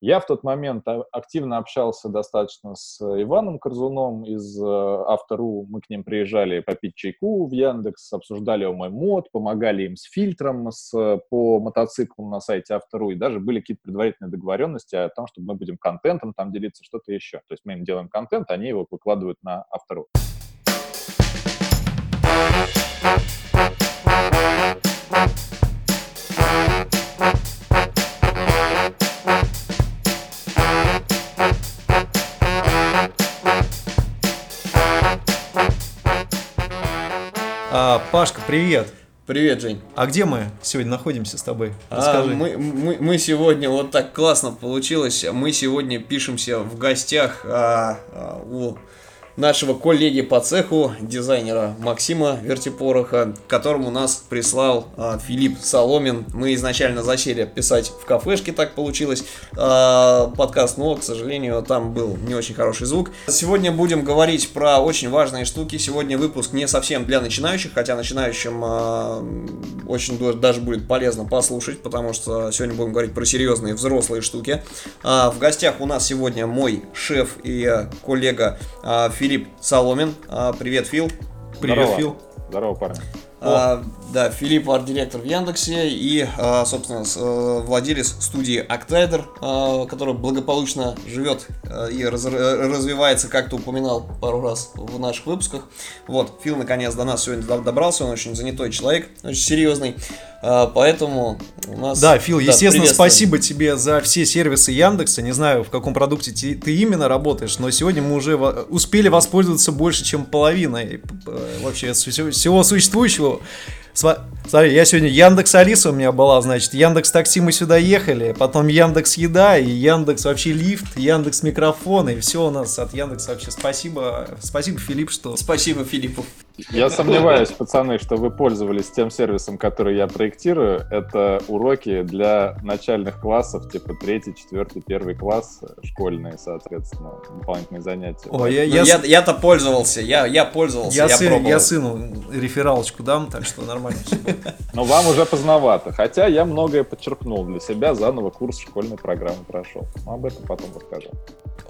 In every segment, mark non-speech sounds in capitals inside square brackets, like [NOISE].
Я в тот момент активно общался достаточно с Иваном Корзуном из э, Автору. Мы к ним приезжали попить чайку в Яндекс, обсуждали мой мод, помогали им с фильтром с, по мотоциклам на сайте Автору. И даже были какие-то предварительные договоренности о том, чтобы мы будем контентом там делиться, что-то еще. То есть мы им делаем контент, они его выкладывают на Автору. Пашка, привет. Привет, Жень. А где мы сегодня находимся с тобой? А, мы, мы, мы сегодня, вот так классно получилось, мы сегодня пишемся в гостях а, а, у нашего коллеги по цеху, дизайнера Максима Вертипороха, которому нас прислал а, Филипп Соломин. Мы изначально засели писать в кафешке, так получилось, а, подкаст, но, к сожалению, там был не очень хороший звук. Сегодня будем говорить про очень важные штуки. Сегодня выпуск не совсем для начинающих, хотя начинающим а, очень даже будет полезно послушать, потому что сегодня будем говорить про серьезные взрослые штуки. А, в гостях у нас сегодня мой шеф и коллега а, Филипп Филипп Соломин. А, привет, Фил. Привет, Здорово. Фил. Здорово, парни. А, да, Филипп арт-директор в Яндексе и, а, собственно, э, владелец студии Octider, а, который благополучно живет и раз, развивается, как ты упоминал пару раз в наших выпусках. Вот, Фил наконец до нас сегодня добрался, он очень занятой человек, очень серьезный. Поэтому у нас... Да, Фил, да, естественно, спасибо тебе за все сервисы Яндекса. Не знаю, в каком продукте ты именно работаешь, но сегодня мы уже успели воспользоваться больше, чем половиной э, вообще всего существующего. Смотри, я сегодня Яндекс Алиса у меня была, значит, Яндекс Такси мы сюда ехали, потом Яндекс Еда и Яндекс вообще лифт, Яндекс микрофон и все у нас от Яндекса вообще. Спасибо, спасибо Филипп, что. Спасибо Филиппу. Я сомневаюсь, пацаны, что вы пользовались тем сервисом, который я проектирую. Это уроки для начальных классов, типа третий, четвертый, первый класс, школьные, соответственно, дополнительные занятия. О, я, я, я, я-то пользовался, я, я пользовался, я, я сын, пробовал. Я сыну рефералочку дам, так что нормально все Но вам уже поздновато. Хотя я многое подчеркнул для себя, заново курс школьной программы прошел. Но об этом потом расскажу.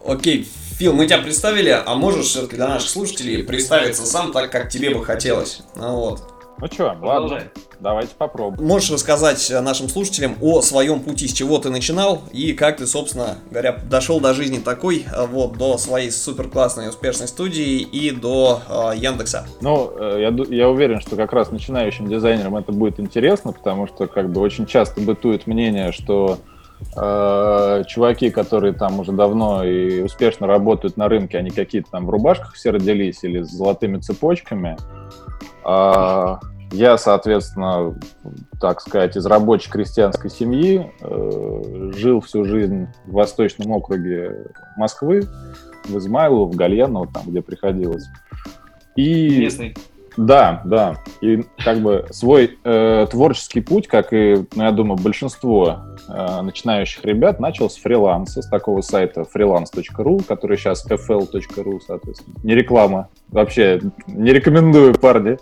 Окей, Фил, мы тебя представили, а можешь для наших слушателей представиться сам так, как тебе бы хотелось. Ну, вот. Ну что, ладно, давайте попробуем. Можешь рассказать нашим слушателям о своем пути, с чего ты начинал и как ты, собственно говоря, дошел до жизни такой, а, вот, до своей супер классной успешной студии и до э, Яндекса? Ну, э, я, я уверен, что как раз начинающим дизайнерам это будет интересно, потому что как бы очень часто бытует мнение, что э, чуваки, которые там уже давно и успешно работают на рынке, они какие-то там в рубашках все родились или с золотыми цепочками. А, я, соответственно, так сказать, из рабочей крестьянской семьи, э, жил всю жизнь в Восточном округе Москвы, в Измайлово, в Гальяново, там, где приходилось. И... Местный. Да, да. И как бы свой э, творческий путь, как и, ну, я думаю, большинство э, начинающих ребят, начал с фриланса, с такого сайта freelance.ru, который сейчас fl.ru, соответственно. Не реклама. Вообще не рекомендую, парни.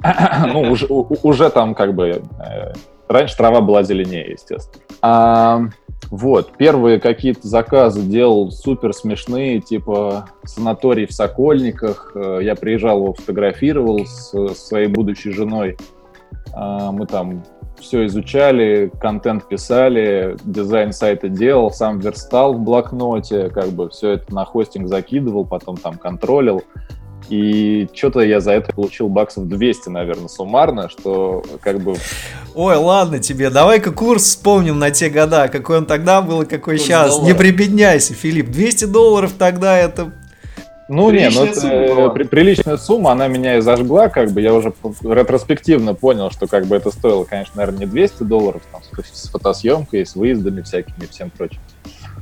[COUGHS] ну, уже, уже там как бы... Э, раньше трава была зеленее, естественно. А, вот, первые какие-то заказы делал супер смешные, типа санаторий в Сокольниках. Э, я приезжал, его фотографировал с, своей будущей женой. А, мы там все изучали, контент писали, дизайн сайта делал, сам верстал в блокноте, как бы все это на хостинг закидывал, потом там контролил. И что-то я за это получил баксов 200, наверное, суммарно, что как бы... Ой, ладно тебе, давай-ка курс вспомним на те года, какой он тогда был и какой курс сейчас. Доллара. Не прибедняйся, Филипп, 200 долларов тогда это... Ну, не, ну, это, сумма. При, приличная сумма, она меня и зажгла, как бы, я уже ретроспективно понял, что, как бы, это стоило, конечно, наверное, не 200 долларов, там, с фотосъемкой, с выездами всякими и всем прочим.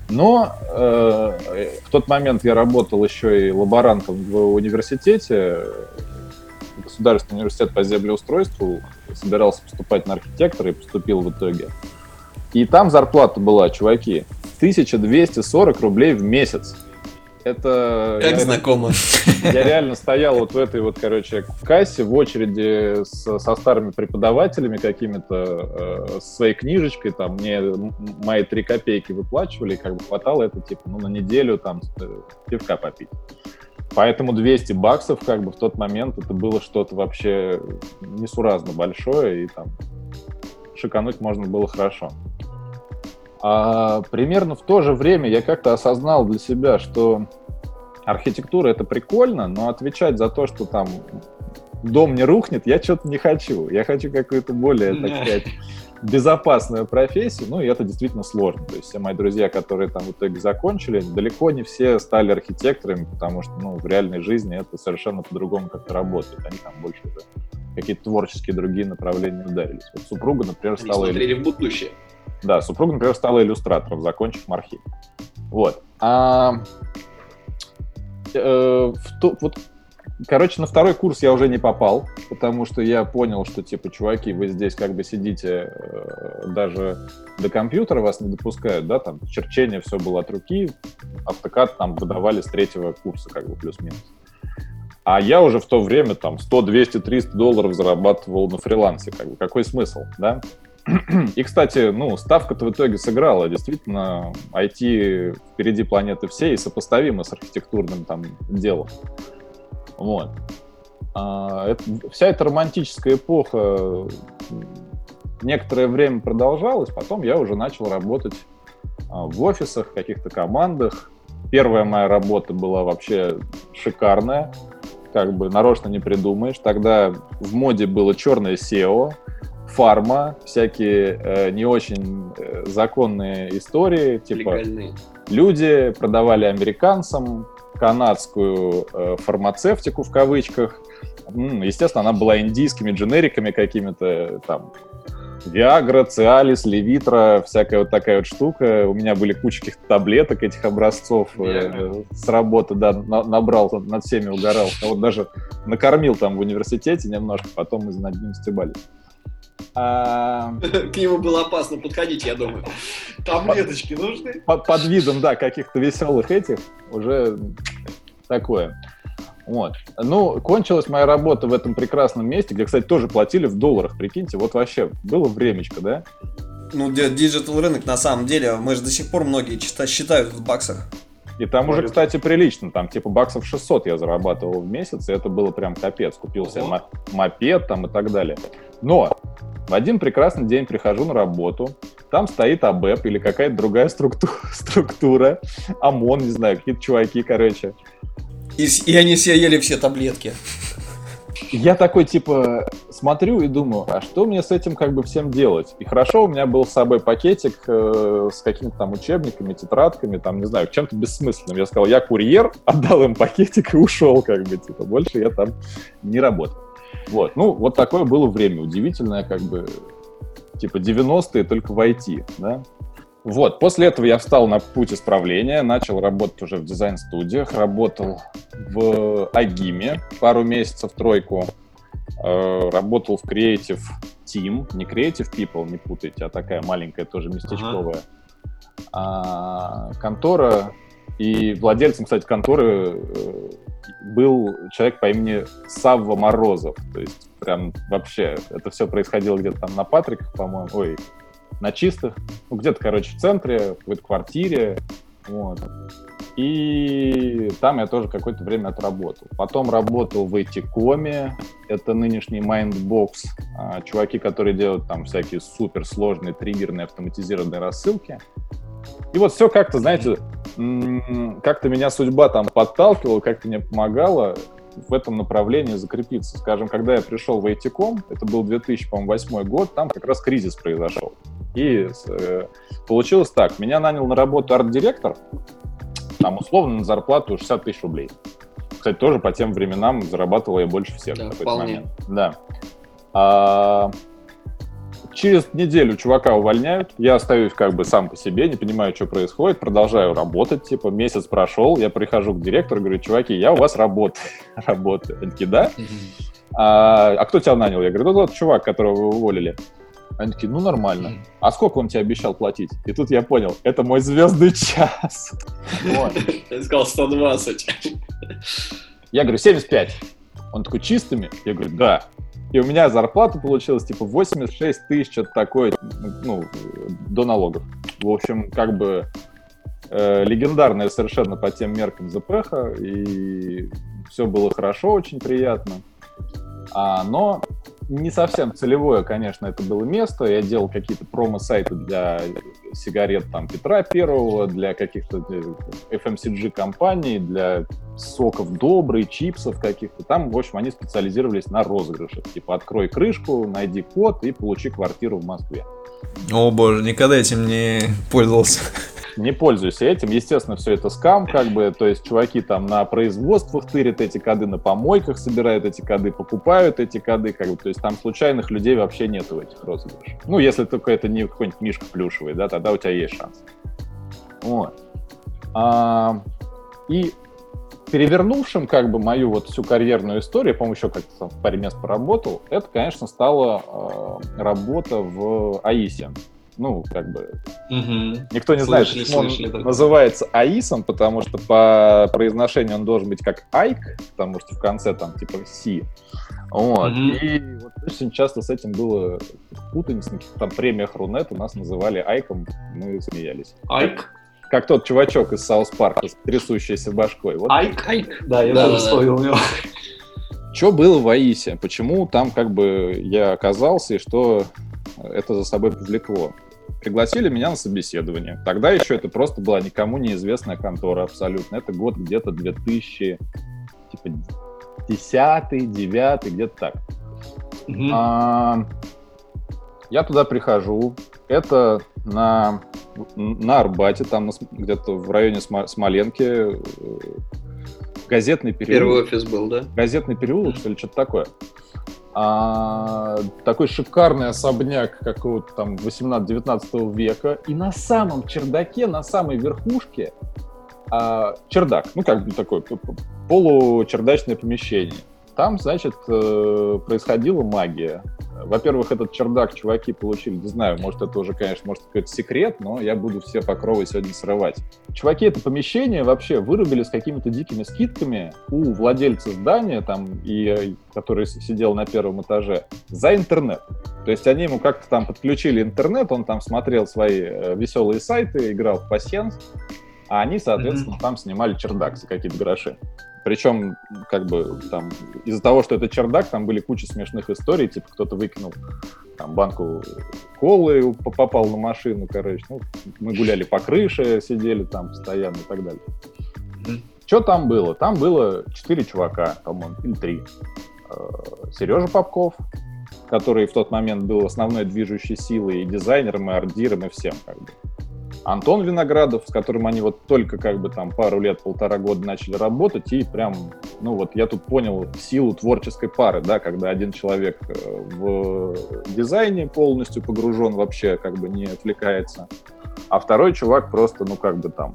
Но э, в тот момент я работал еще и лаборантом в университете, Государственный университет по землеустройству, собирался поступать на архитектора и поступил в итоге. И там зарплата была, чуваки, 1240 рублей в месяц. Это... Как я, знакомо. Я реально стоял вот в этой вот, короче, кассе в очереди с, со старыми преподавателями какими-то, э, своей книжечкой, там, мне мои три копейки выплачивали, и как бы хватало это, типа, ну, на неделю там э, пивка попить. Поэтому 200 баксов, как бы, в тот момент это было что-то вообще несуразно большое, и там шикануть можно было хорошо. А примерно в то же время я как-то осознал для себя, что архитектура это прикольно, но отвечать за то, что там дом не рухнет, я что-то не хочу. Я хочу какую-то более, так сказать, безопасную профессию, ну и это действительно сложно. То есть все мои друзья, которые там в итоге закончили, далеко не все стали архитекторами, потому что ну, в реальной жизни это совершенно по-другому как-то работает. Они там больше какие-то творческие другие направления ударились. Вот супруга, например, Они стала... смотрели в будущее. Да, супруга, например, стала иллюстратором, закончив мархи. Вот. А, э, в то, вот, короче, на второй курс я уже не попал, потому что я понял, что, типа, чуваки, вы здесь как бы сидите, э, даже до компьютера вас не допускают, да, там, черчение все было от руки, автокад там выдавали с третьего курса, как бы, плюс-минус. А я уже в то время там 100, 200, 300 долларов зарабатывал на фрилансе. Как бы, какой смысл, да? И, кстати, ну, ставка-то в итоге сыграла. Действительно, IT впереди планеты всей и сопоставимо с архитектурным там делом. Вот. А, это, вся эта романтическая эпоха некоторое время продолжалась, потом я уже начал работать а, в офисах, в каких-то командах. Первая моя работа была вообще шикарная, как бы нарочно не придумаешь. Тогда в моде было черное SEO, фарма, всякие э, не очень э, законные истории, типа Легальные. люди продавали американцам канадскую э, фармацевтику в кавычках. Естественно, она была индийскими дженериками какими-то там. Виагра, Циалис, Левитра, всякая вот такая вот штука. У меня были куча каких-то таблеток этих образцов э, Виагра. с работы, да, на- набрал, над всеми угорал. А вот даже накормил там в университете немножко, потом мы над ним стебались. А, [LAUGHS] К нему было опасно подходить, я думаю. Таблеточки нужны? по- под видом, да, каких-то веселых этих уже такое. Вот. Ну, кончилась моя работа в этом прекрасном месте, где, кстати, тоже платили в долларах, прикиньте. Вот вообще, было времечко, да? Ну, di- digital рынок на самом деле, мы же до сих пор многие чита- считают в баксах. И там уже, Валюта. кстати, прилично. Там типа баксов 600 я зарабатывал в месяц, и это было прям капец. Купил себе Ого. мо- мопед там и так далее. Но в один прекрасный день прихожу на работу, там стоит АБЭП или какая-то другая структура, [LAUGHS] структура, ОМОН, не знаю, какие-то чуваки, короче. И, и они все ели все таблетки. Я такой, типа, смотрю и думаю, а что мне с этим как бы всем делать? И хорошо, у меня был с собой пакетик э, с какими-то там учебниками, тетрадками, там, не знаю, чем-то бессмысленным. Я сказал, я курьер, [LAUGHS] отдал им пакетик и ушел, как бы, типа, больше я там не работал. Вот, ну, вот такое было время удивительное, как бы, типа, 90-е только в IT, да? Вот, после этого я встал на путь исправления, начал работать уже в дизайн-студиях, работал в Агиме пару месяцев, тройку, Э, работал в Creative Team, не Creative People, не путайте, а такая маленькая тоже местечковая а, контора. И владельцем, кстати, конторы э, был человек по имени Савва Морозов. То есть прям вообще это все происходило где-то там на Патриках, по-моему, ой, на чистых, ну где-то, короче, в центре, в какой-то квартире. Вот. И там я тоже какое-то время отработал. Потом работал в IT-коме, это нынешний Mindbox, а, чуваки, которые делают там всякие суперсложные триггерные автоматизированные рассылки. И вот все как-то, знаете, как-то меня судьба там подталкивала, как-то мне помогала в этом направлении закрепиться. Скажем, когда я пришел в IT-ком, это был 2008 год, там как раз кризис произошел. И э, получилось так, меня нанял на работу арт-директор, там условно на зарплату 60 тысяч рублей. Кстати, тоже по тем временам зарабатывал я больше всех Да, в какой-то момент. Да. А, через неделю чувака увольняют, я остаюсь как бы сам по себе, не понимаю, что происходит, продолжаю работать, типа месяц прошел, я прихожу к директору, говорю, чуваки, я у вас работаю, [LAUGHS] работаю. Они такие, да? А, а кто тебя нанял? Я говорю, ну тот чувак, которого вы уволили. Они такие, ну нормально. А сколько он тебе обещал платить? И тут я понял, это мой звездный час. Я сказал 120. Я говорю, 75. Он такой, чистыми? Я говорю, да. И у меня зарплата получилась типа 86 тысяч, что-то такое, ну, до налогов. В общем, как бы э, легендарная совершенно по тем меркам ЗПХ, и все было хорошо, очень приятно. А, но не совсем целевое, конечно, это было место. Я делал какие-то промо-сайты для сигарет там Петра Первого, для каких-то э, FMCG-компаний, для соков добрый, чипсов каких-то. Там, в общем, они специализировались на розыгрышах. Типа, открой крышку, найди код и получи квартиру в Москве. О боже, никогда этим не пользовался. Не пользуюсь этим. Естественно, все это скам, как бы. То есть чуваки там на производствах тырят эти коды, на помойках собирают эти коды, покупают эти коды, как бы. То есть там случайных людей вообще нету в этих розыгрышах. Ну, если только это не какой-нибудь мишка плюшевый, да, тогда у тебя есть шанс. Вот. А, и перевернувшим как бы мою вот всю карьерную историю, я, по-моему, еще как-то в паре мест поработал, это, конечно, стала э, работа в АИСе ну, как бы, угу. никто не знает, слышали, почему слышали, он да. называется АИСом, потому что по произношению он должен быть как Айк, потому что в конце там типа Си. Вот. Угу. И вот очень часто с этим было путаница, на каких-то там премиях Рунет у нас называли Айком, мы смеялись. Айк? Как тот чувачок из Саус Парка с трясущейся башкой. Вот. Айк, Айк. Да, я да, тоже да, вспомнил его. Что было в Аисе? Почему там как бы я оказался и что это за собой повлекло? Пригласили меня на собеседование. Тогда еще это просто была никому неизвестная контора абсолютно. Это год где-то 2000, типа, 10 9 где-то так. Mm-hmm. А, я туда прихожу. Это на, на Арбате, там где-то в районе Смоленки, э, газетный переулок. Первый офис был, да? Газетный переулок, что ли, что-то такое а, такой шикарный особняк какого-то там 18-19 века, и на самом чердаке, на самой верхушке а, чердак, ну как бы такое получердачное помещение. Там, значит, э, происходила магия. Во-первых, этот чердак чуваки получили, не знаю, может, это уже, конечно, может, какой-то секрет, но я буду все покровы сегодня срывать. Чуваки это помещение вообще вырубили с какими-то дикими скидками у владельца здания, там, и, который сидел на первом этаже, за интернет. То есть они ему как-то там подключили интернет, он там смотрел свои э, веселые сайты, играл в пассианс, а они, соответственно, mm-hmm. там снимали чердак за какие-то гроши. Причем, как бы, там, из-за того, что это чердак, там были куча смешных историй, типа, кто-то выкинул там банку колы, попал на машину, короче. Ну, мы гуляли по крыше, сидели там постоянно и так далее. Mm-hmm. Что там было? Там было четыре чувака, по-моему, или три. Э, Сережа Попков, который в тот момент был основной движущей силой и дизайнером, и ардиром, и всем, как бы. Антон Виноградов, с которым они вот только как бы там пару лет, полтора года начали работать, и прям, ну вот я тут понял силу творческой пары, да, когда один человек э, в дизайне полностью погружен вообще, как бы не отвлекается, а второй чувак просто, ну как бы там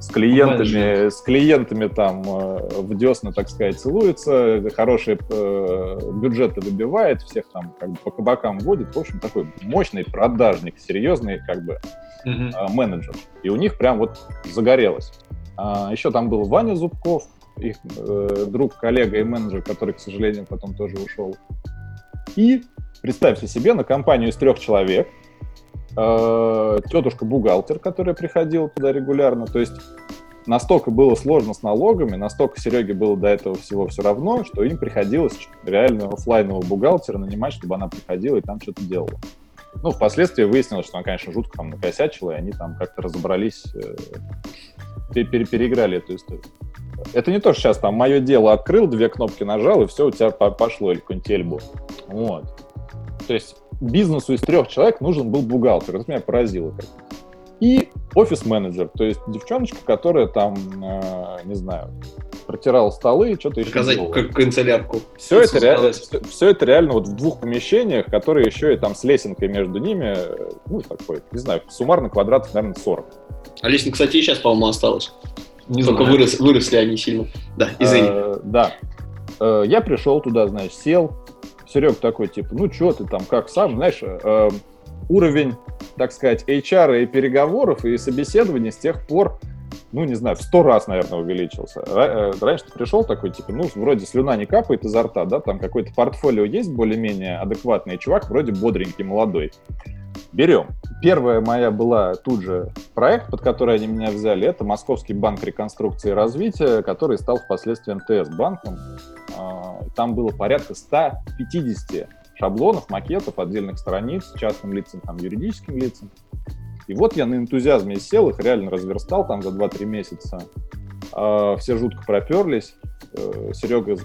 с клиентами, с клиентами там э, в десна, так сказать, целуется, хорошие э, бюджеты выбивает, всех там как бы по кабакам водит. В общем, такой мощный продажник, серьезный как бы mm-hmm. менеджер. И у них прям вот загорелось. А, еще там был Ваня Зубков, их э, друг, коллега и менеджер, который, к сожалению, потом тоже ушел. И представьте себе, на компанию из трех человек э, тетушка-бухгалтер, которая приходила туда регулярно. То есть настолько было сложно с налогами, настолько Сереге было до этого всего все равно, что им приходилось реально офлайнового бухгалтера нанимать, чтобы она приходила и там что-то делала. Ну, впоследствии выяснилось, что она, конечно, жутко там накосячила, и они там как-то разобрались, э, пере переиграли эту историю. Это не то, что сейчас там мое дело открыл, две кнопки нажал, и все, у тебя пошло, или какой-нибудь эльбу. Вот. То есть бизнесу из трех человек нужен был бухгалтер. Это меня поразило. Как и офис-менеджер, то есть девчоночка, которая там, э, не знаю, протирал столы, что-то еще Показать делала. как канцелярку. Все это, реально, все, все это реально вот в двух помещениях, которые еще и там с лесенкой между ними, ну, такой, не знаю, суммарно квадратов, наверное, 40. А лесенка, кстати, и сейчас, по-моему, осталась. Не Только вырос, выросли они сильно. Да, извини. А, да. Э, я пришел туда, знаешь, сел. Серег такой, типа, ну, что ты там, как сам, знаешь, э, уровень, так сказать, HR и переговоров и собеседований с тех пор ну, не знаю, в сто раз, наверное, увеличился. Э, раньше ты пришел такой, типа, ну, вроде слюна не капает изо рта, да, там какое-то портфолио есть более-менее адекватный, чувак вроде бодренький, молодой. Берем. Первая моя была тут же проект, под который они меня взяли, это Московский банк реконструкции и развития, который стал впоследствии МТС банком. А, там было порядка 150 шаблонов, макетов, отдельных страниц, частным лицам, там, юридическим лицам. И вот я на энтузиазме сел, их реально разверстал там за 2-3 месяца. А, все жутко проперлись. Э, Серега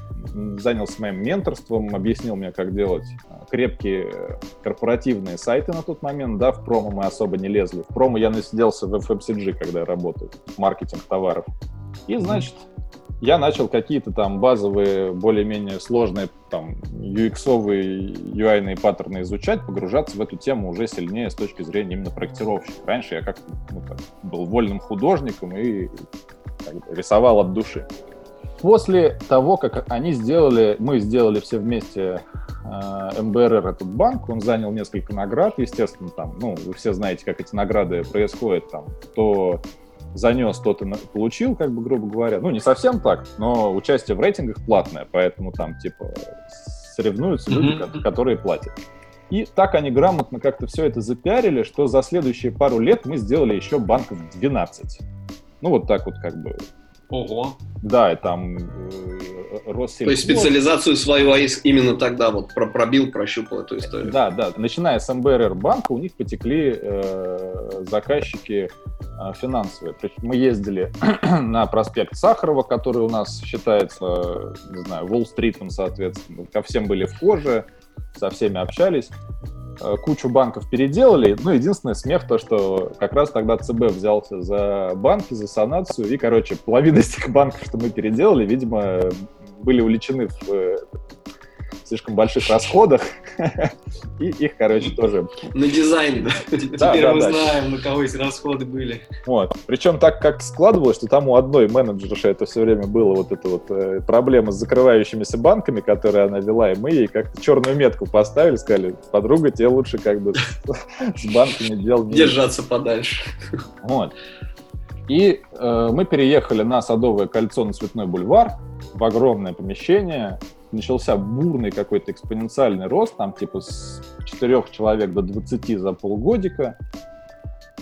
занялся моим менторством, объяснил мне, как делать а, крепкие корпоративные сайты на тот момент. Да, в промо мы особо не лезли. В промо я насиделся в FMCG, когда я работал, маркетинг товаров. И, значит, я начал какие-то там базовые, более-менее сложные там UX-овые, UI-ные паттерны изучать, погружаться в эту тему уже сильнее с точки зрения именно проектировщика. Раньше я как ну, так, был вольным художником и бы, рисовал от души. После того, как они сделали, мы сделали все вместе э, МБРР этот банк, он занял несколько наград, естественно, там, ну, вы все знаете, как эти награды происходят, там, то занес, тот и получил, как бы, грубо говоря. Ну, не совсем так, но участие в рейтингах платное, поэтому там, типа, соревнуются люди, mm-hmm. которые платят. И так они грамотно как-то все это запиарили, что за следующие пару лет мы сделали еще банков 12. Ну, вот так вот как бы. Ого. Да, и там э, Россельхоз. То есть специализацию свою АИС именно тогда вот пробил, прощупал эту историю. Да, да. Начиная с МБРР банка у них потекли э, заказчики э, финансовые. То есть мы ездили [CLEARS THROAT] на проспект Сахарова, который у нас считается, не знаю, Уолл-стритом, соответственно. Ко всем были вхожи, со всеми общались. Э, кучу банков переделали. Ну, единственное, смех то, что как раз тогда ЦБ взялся за банки, за санацию, и, короче, половина из тех банков, что мы переделали, видимо, были увлечены в э, слишком больших расходах, [LAUGHS] и их, короче, тоже... На дизайн, да? Теперь мы знаем, на кого эти расходы были. Вот. Причем так как складывалось, что там у одной менеджерши это все время было вот эта вот э, проблема с закрывающимися банками, которые она вела, и мы ей как-то черную метку поставили, сказали, подруга, тебе лучше как бы [LAUGHS] с банками дел не... Держаться подальше. Вот. И э, мы переехали на Садовое кольцо на Цветной бульвар, в огромное помещение. Начался бурный какой-то экспоненциальный рост, там типа с 4 человек до 20 за полгодика,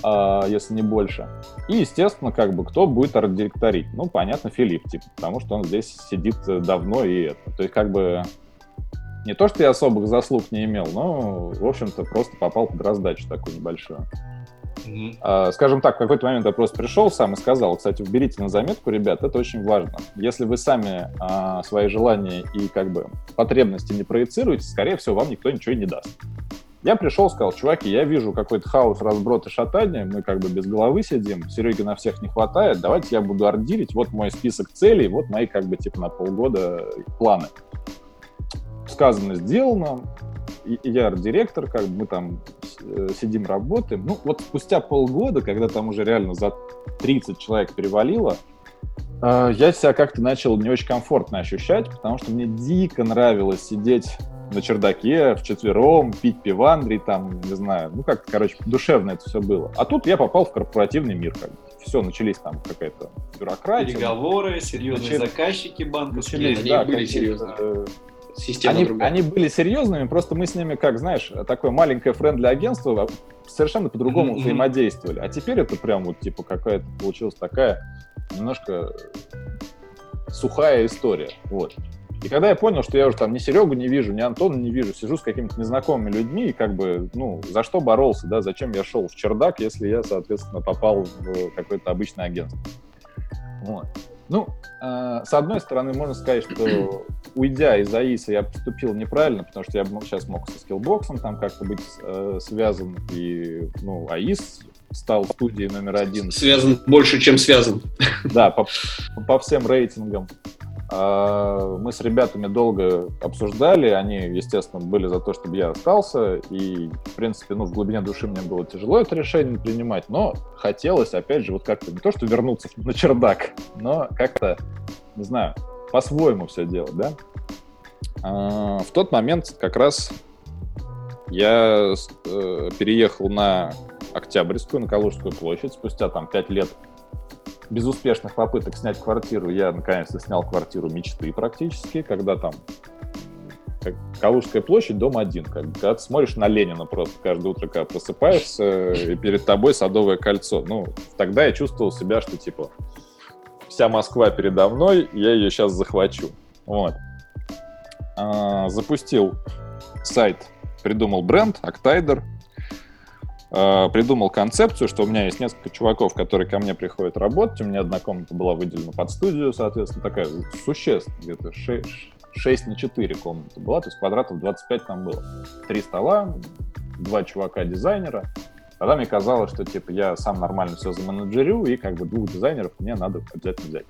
э, если не больше. И, естественно, как бы кто будет арт-директорить? Ну, понятно, Филипп, типа, потому что он здесь сидит давно и это. То есть, как бы, не то, что я особых заслуг не имел, но, в общем-то, просто попал под раздачу такую небольшую. Mm-hmm. Скажем так, в какой-то момент я просто пришел сам и сказал, кстати, уберите на заметку, ребят, это очень важно. Если вы сами а, свои желания и как бы потребности не проецируете, скорее всего, вам никто ничего и не даст. Я пришел, сказал, чуваки, я вижу какой-то хаос, разброд и шатание, мы как бы без головы сидим, Сереги на всех не хватает, давайте я буду ордирить, вот мой список целей, вот мои как бы типа на полгода планы. Сказано, сделано, я арт-директор, как бы мы там сидим, работаем. Ну, вот спустя полгода, когда там уже реально за 30 человек перевалило, э, я себя как-то начал не очень комфортно ощущать, потому что мне дико нравилось сидеть на чердаке вчетвером, пить пивандри, там, не знаю, ну как, короче, душевно это все было. А тут я попал в корпоративный мир, как бы. Все, начались там какая-то бюрократия. Переговоры, серьезные начали, заказчики банковские. Начались, они были серьезные система они, другая. Они были серьезными, просто мы с ними, как знаешь, такое маленькое френдли агентство совершенно по-другому mm-hmm. взаимодействовали. А теперь это прям вот типа какая-то получилась такая немножко сухая история. Вот. И когда я понял, что я уже там ни Серегу не вижу, ни Антона не вижу, сижу с какими-то незнакомыми людьми, и как бы, ну, за что боролся, да, зачем я шел в чердак, если я, соответственно, попал в какое-то обычное агентство. Вот. Ну, э, с одной стороны, можно сказать, что уйдя из АИСа, я поступил неправильно, потому что я бы сейчас мог со скиллбоксом там как-то быть э, связан, и, ну, АИС стал студией номер один. Связан больше, чем связан. Да, по, по всем рейтингам. А, мы с ребятами долго обсуждали, они, естественно, были за то, чтобы я остался, и, в принципе, ну, в глубине души мне было тяжело это решение принимать, но хотелось, опять же, вот как-то не то, что вернуться [LAUGHS] на чердак, но как-то, не знаю, по-своему все делать, да. А, в тот момент как раз я э, переехал на Октябрьскую, на Калужскую площадь. Спустя там пять лет безуспешных попыток снять квартиру, я наконец-то снял квартиру мечты практически, когда там как Калужская площадь, дом один. Как, когда ты смотришь на Ленина просто каждое утро, когда просыпаешься, и перед тобой Садовое кольцо. Ну, тогда я чувствовал себя, что типа вся Москва передо мной, я ее сейчас захвачу. Вот. А, запустил сайт, придумал бренд Octider, а, придумал концепцию, что у меня есть несколько чуваков, которые ко мне приходят работать. У меня одна комната была выделена под студию, соответственно, такая существенная, где-то 6, 6 на 4 комнаты была, то есть квадратов 25 там было. Три стола, два чувака-дизайнера. Тогда мне казалось, что типа я сам нормально все заменеджерю, и как бы двух дизайнеров мне надо обязательно взять.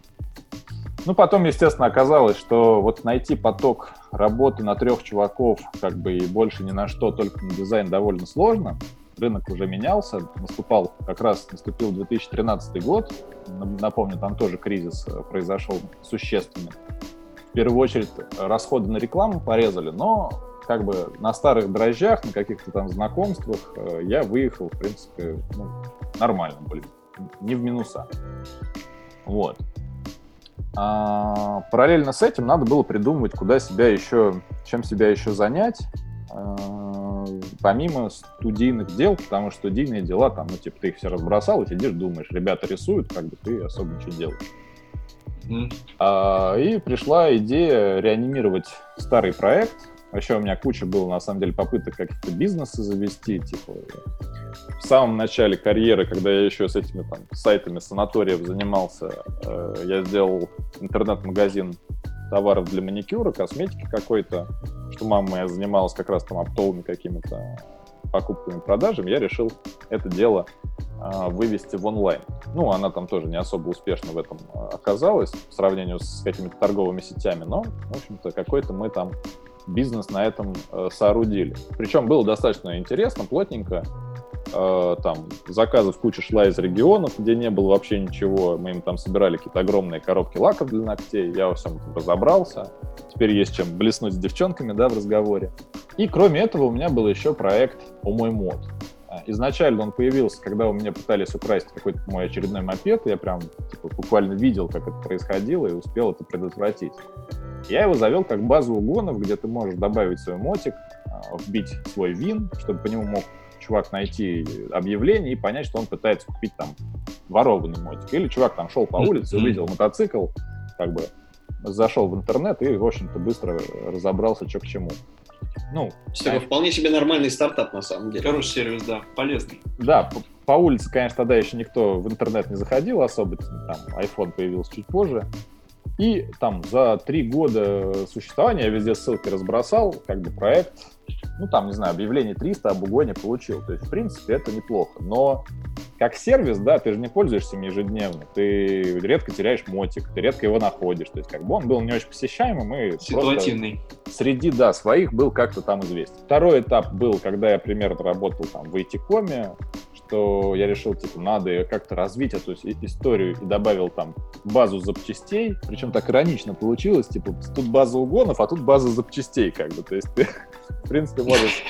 Ну, потом, естественно, оказалось, что вот найти поток работы на трех чуваков, как бы и больше ни на что, только на дизайн довольно сложно. Рынок уже менялся, наступал, как раз наступил 2013 год. Напомню, там тоже кризис э, произошел существенный в первую очередь расходы на рекламу порезали, но как бы на старых дрожжах, на каких-то там знакомствах э, я выехал, в принципе, ну, нормально, блин, не в минуса. Вот. А, параллельно с этим надо было придумывать, куда себя еще, чем себя еще занять, а, помимо студийных дел, потому что студийные дела, там, ну, типа, ты их все разбросал, и сидишь, думаешь, ребята рисуют, как бы ты особо ничего делаешь. А, и пришла идея реанимировать старый проект. Вообще у меня куча было, на самом деле, попыток каких-то бизнесы завести, типа в самом начале карьеры, когда я еще с этими там сайтами санаториев занимался, э, я сделал интернет-магазин товаров для маникюра, косметики какой-то, что мама моя занималась как раз там оптовыми какими-то покупками, продажами, я решил это дело а, вывести в онлайн. Ну, она там тоже не особо успешно в этом а, оказалась в сравнении с какими-то торговыми сетями, но, в общем-то, какой-то мы там бизнес на этом э, соорудили. Причем было достаточно интересно, плотненько. Э, там заказов куча шла из регионов, где не было вообще ничего. Мы им там собирали какие-то огромные коробки лаков для ногтей. Я во всем разобрался. Теперь есть чем блеснуть с девчонками, да, в разговоре. И кроме этого у меня был еще проект «О мой мод». А, изначально он появился, когда у меня пытались украсть какой-то мой очередной мопед. Я прям типа, буквально видел, как это происходило, и успел это предотвратить. Я его завел как базу угонов, где ты можешь добавить свой мотик, а, вбить свой вин, чтобы по нему мог чувак найти объявление и понять, что он пытается купить там ворованный мотик. Или чувак там шел по улице, увидел мотоцикл, как бы зашел в интернет и, в общем-то, быстро разобрался, что к чему. Ну, Все, вполне себе нормальный стартап, на самом деле. Хороший сервис, да, полезный. Да, по, по улице, конечно, тогда еще никто в интернет не заходил особо, там iPhone появился чуть позже. И там за три года существования я везде ссылки разбросал, как бы проект ну, там, не знаю, объявление 300 об угоне получил. То есть, в принципе, это неплохо. Но как сервис, да, ты же не пользуешься им ежедневно. Ты редко теряешь мотик, ты редко его находишь. То есть, как бы он был не очень посещаемым и Ситуативный. среди, да, своих был как-то там известен. Второй этап был, когда я примерно работал там в IT-коме, что я решил, типа, надо как-то развить эту историю и добавил там базу запчастей. Причем так иронично получилось, типа, тут база угонов, а тут база запчастей, как бы. То есть ты, [LAUGHS] в принципе, можешь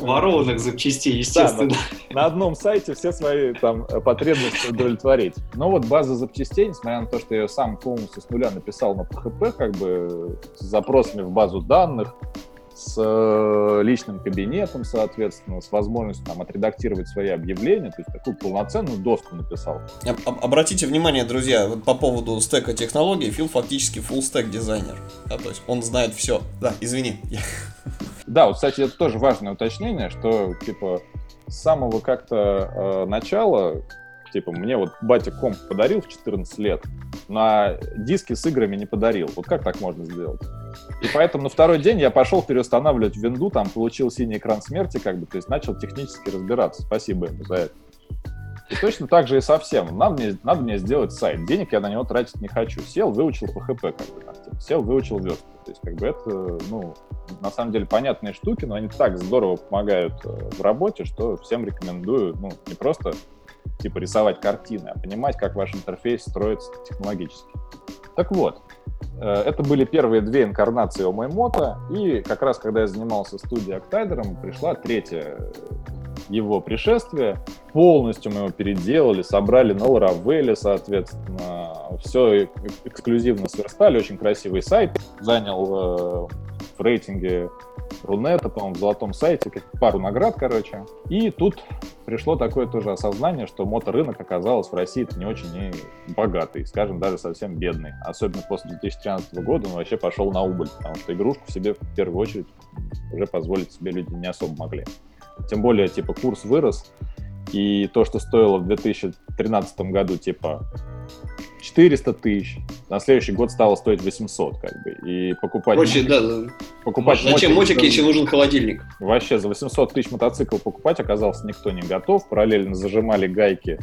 Ворованных запчастей, естественно. Да, на, на одном сайте все свои там потребности удовлетворить. Но вот база запчастей, несмотря на то, что я ее сам полностью с нуля написал на PHP, как бы с запросами в базу данных, с э, личным кабинетом, соответственно, с возможностью там, отредактировать свои объявления, то есть такую полноценную доску написал. Обратите внимание, друзья, вот по поводу стека технологий, Фил фактически full stack дизайнер. Да, то есть он знает все. Да, извини. Да, вот, кстати, это тоже важное уточнение, что, типа, с самого как-то э, начала, типа, мне вот батя комп подарил в 14 лет, на диски с играми не подарил. Вот как так можно сделать? И поэтому на второй день я пошел переустанавливать винду, там получил синий экран смерти, как бы, то есть начал технически разбираться. Спасибо ему за это. И точно так же и со всем. Надо мне, надо мне сделать сайт. Денег я на него тратить не хочу. Сел, выучил PHP, как бы, там, типа, сел, выучил верстку. То есть, как бы это, ну, на самом деле понятные штуки, но они так здорово помогают э, в работе, что всем рекомендую, ну, не просто типа рисовать картины, а понимать, как ваш интерфейс строится технологически. Так вот, это были первые две инкарнации Омаймото, и как раз когда я занимался студией Octiderом, пришла третья его пришествие. Полностью мы его переделали, собрали на Laravel, соответственно. Все эксклюзивно сверстали, очень красивый сайт. Занял э, в рейтинге Рунета, по-моему, в золотом сайте, пару наград, короче. И тут пришло такое тоже осознание, что моторынок оказался в России не очень богатый, скажем, даже совсем бедный. Особенно после 2013 года он вообще пошел на убыль, потому что игрушку себе в первую очередь уже позволить себе люди не особо могли. Тем более, типа, курс вырос, и то, что стоило в 2013 году, типа, 400 тысяч, на следующий год стало стоить 800, как бы, и покупать... Короче, да, да. покупать Зачем мотик, если нужен холодильник? Вообще, за 800 тысяч мотоцикл покупать оказался никто не готов, параллельно зажимали гайки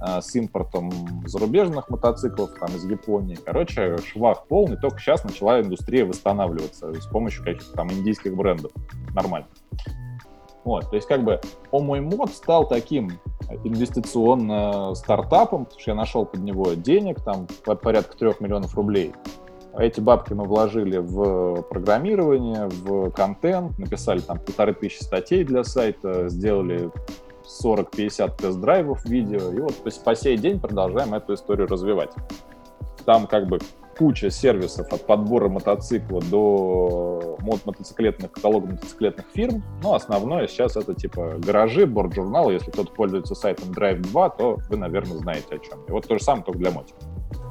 а, с импортом зарубежных мотоциклов, там, из Японии. Короче, швах полный, только сейчас начала индустрия восстанавливаться с помощью каких-то там индийских брендов. Нормально. Вот, то есть как бы о мой мод стал таким инвестиционным стартапом, потому что я нашел под него денег, там порядка трех миллионов рублей. Эти бабки мы вложили в программирование, в контент, написали там полторы тысячи статей для сайта, сделали 40-50 тест-драйвов видео, и вот по сей день продолжаем эту историю развивать. Там как бы куча сервисов от подбора мотоцикла до мод мотоциклетных каталогов мотоциклетных фирм. Но основное сейчас это типа гаражи, борт-журналы. Если кто-то пользуется сайтом Drive 2, то вы, наверное, знаете о чем. И вот то же самое, только для мотиков.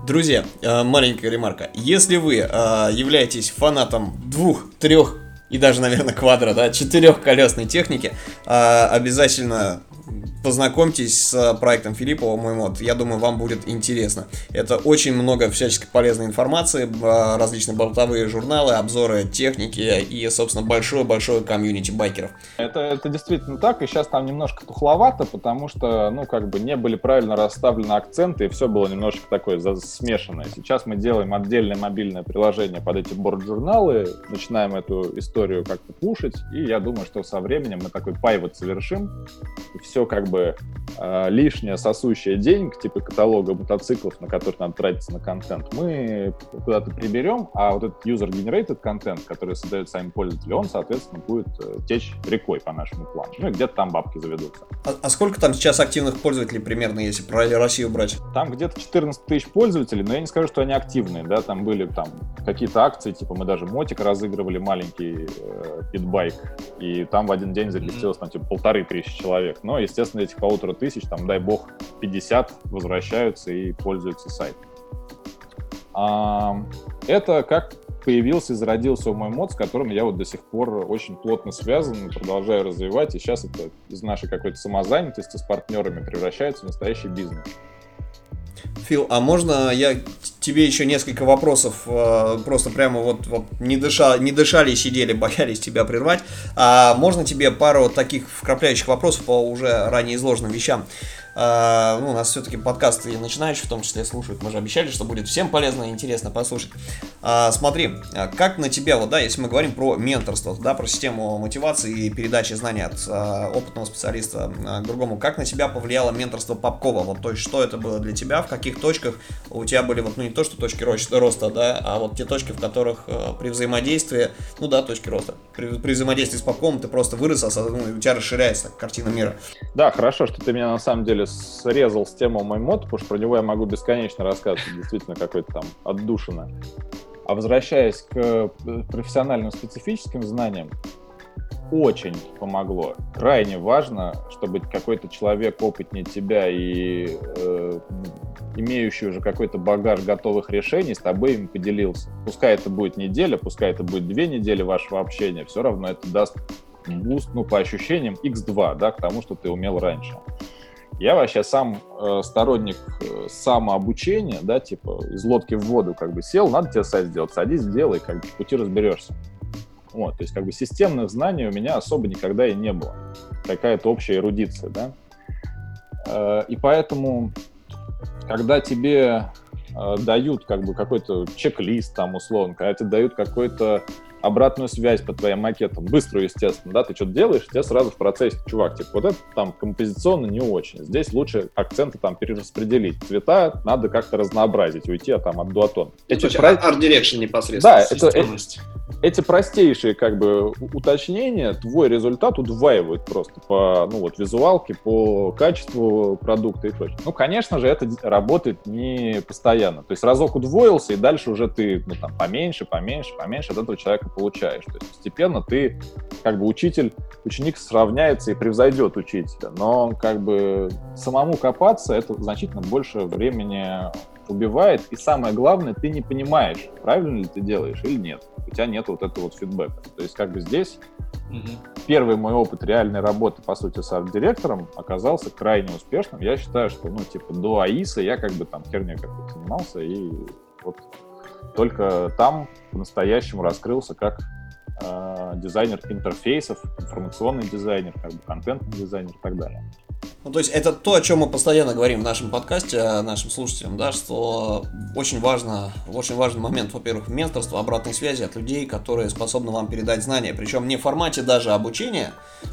Друзья, э, маленькая ремарка. Если вы э, являетесь фанатом двух, трех и даже, наверное, квадро, да, четырехколесной техники, э, обязательно познакомьтесь с проектом Филиппова «Мой мод». Я думаю, вам будет интересно. Это очень много всяческой полезной информации, различные болтовые журналы, обзоры техники и, собственно, большое-большое комьюнити байкеров. Это, это действительно так, и сейчас там немножко тухловато, потому что, ну, как бы не были правильно расставлены акценты, и все было немножко такое смешанное. Сейчас мы делаем отдельное мобильное приложение под эти борт-журналы, начинаем эту историю как-то пушить, и я думаю, что со временем мы такой пайвот совершим, и все как бы э, лишнее сосущее денег, типа каталога мотоциклов, на который надо тратиться на контент, мы куда-то приберем, а вот этот user-generated контент, который создают сами пользователи, он, соответственно, будет э, течь рекой по нашему плану. Ну и где-то там бабки заведутся. А, а сколько там сейчас активных пользователей примерно, если про Россию брать? Там где-то 14 тысяч пользователей, но я не скажу, что они активные, да, там были там какие-то акции, типа мы даже мотик разыгрывали маленький э, питбайк, и там в один день зарегистрировалось там типа полторы тысячи человек. Но, естественно, этих полутора тысяч, там, дай бог, 50 возвращаются и пользуются сайтом. А, это как появился и зародился мой мод, с которым я вот до сих пор очень плотно связан, продолжаю развивать, и сейчас это из нашей какой-то самозанятости с партнерами превращается в настоящий бизнес. Фил, а можно я тебе еще несколько вопросов, э, просто прямо вот, вот не, дыша, не дышали, сидели, боялись тебя прервать. А можно тебе пару таких вкрапляющих вопросов по уже ранее изложенным вещам? А, ну, у нас все-таки подкасты начинающие в том числе слушают. Мы же обещали, что будет всем полезно и интересно послушать. А, смотри, а как на тебя, вот, да, если мы говорим про менторство, да, про систему мотивации и передачи знаний от а, опытного специалиста а, к другому, как на тебя повлияло менторство Попкова? Вот, то есть, что это было для тебя, в каких точках у тебя были, вот, ну, не то, что точки роста, да, а вот те точки, в которых а, при взаимодействии, ну, да, точки роста, при, при взаимодействии с Попковым ты просто вырос, а, ну, у тебя расширяется картина мира. Да, хорошо, что ты меня на самом деле срезал с тему мой мод, потому что про него я могу бесконечно рассказывать, действительно какой-то там отдушина. А возвращаясь к э, профессиональным специфическим знаниям, очень помогло. Крайне важно, чтобы какой-то человек опытнее тебя и э, имеющий уже какой-то багаж готовых решений с тобой им поделился. Пускай это будет неделя, пускай это будет две недели вашего общения, все равно это даст буст, ну, по ощущениям, x2, да, к тому, что ты умел раньше. Я вообще сам э, сторонник э, самообучения, да, типа из лодки в воду как бы сел, надо тебе сайт сделать, садись, сделай, как бы пути разберешься. Вот, то есть как бы системных знаний у меня особо никогда и не было. Какая-то общая эрудиция, да. Э, и поэтому, когда тебе э, дают как бы какой-то чек-лист там условно, когда тебе дают какой-то обратную связь по твоим макетам, быструю, естественно, да, ты что-то делаешь, тебе сразу в процессе, чувак, типа, вот это там композиционно не очень, здесь лучше акценты там перераспределить, цвета надо как-то разнообразить, уйти от, там, от дуатон. Эти про... Art Direction непосредственно. Да, это, это, эти простейшие как бы уточнения твой результат удваивают просто по ну вот визуалке, по качеству продукта и прочее. Ну, конечно же, это работает не постоянно. То есть разок удвоился, и дальше уже ты ну, там, поменьше, поменьше, поменьше от этого человека получаешь. То есть постепенно ты как бы учитель, ученик сравняется и превзойдет учителя. Но как бы самому копаться это значительно больше времени убивает. И самое главное, ты не понимаешь, правильно ли ты делаешь или нет. У тебя нет вот этого вот фидбэка. То есть как бы здесь mm-hmm. первый мой опыт реальной работы, по сути, с арт-директором оказался крайне успешным. Я считаю, что, ну, типа, до АИСа я как бы там херней как-то занимался, и вот только там по-настоящему раскрылся как э, дизайнер интерфейсов, информационный дизайнер, как бы контентный дизайнер и так далее. Ну, то есть это то, о чем мы постоянно говорим в нашем подкасте, э, нашим слушателям, да, что очень важно, очень важный момент, во-первых, менторство, обратной связи от людей, которые способны вам передать знания, причем не в формате даже обучения,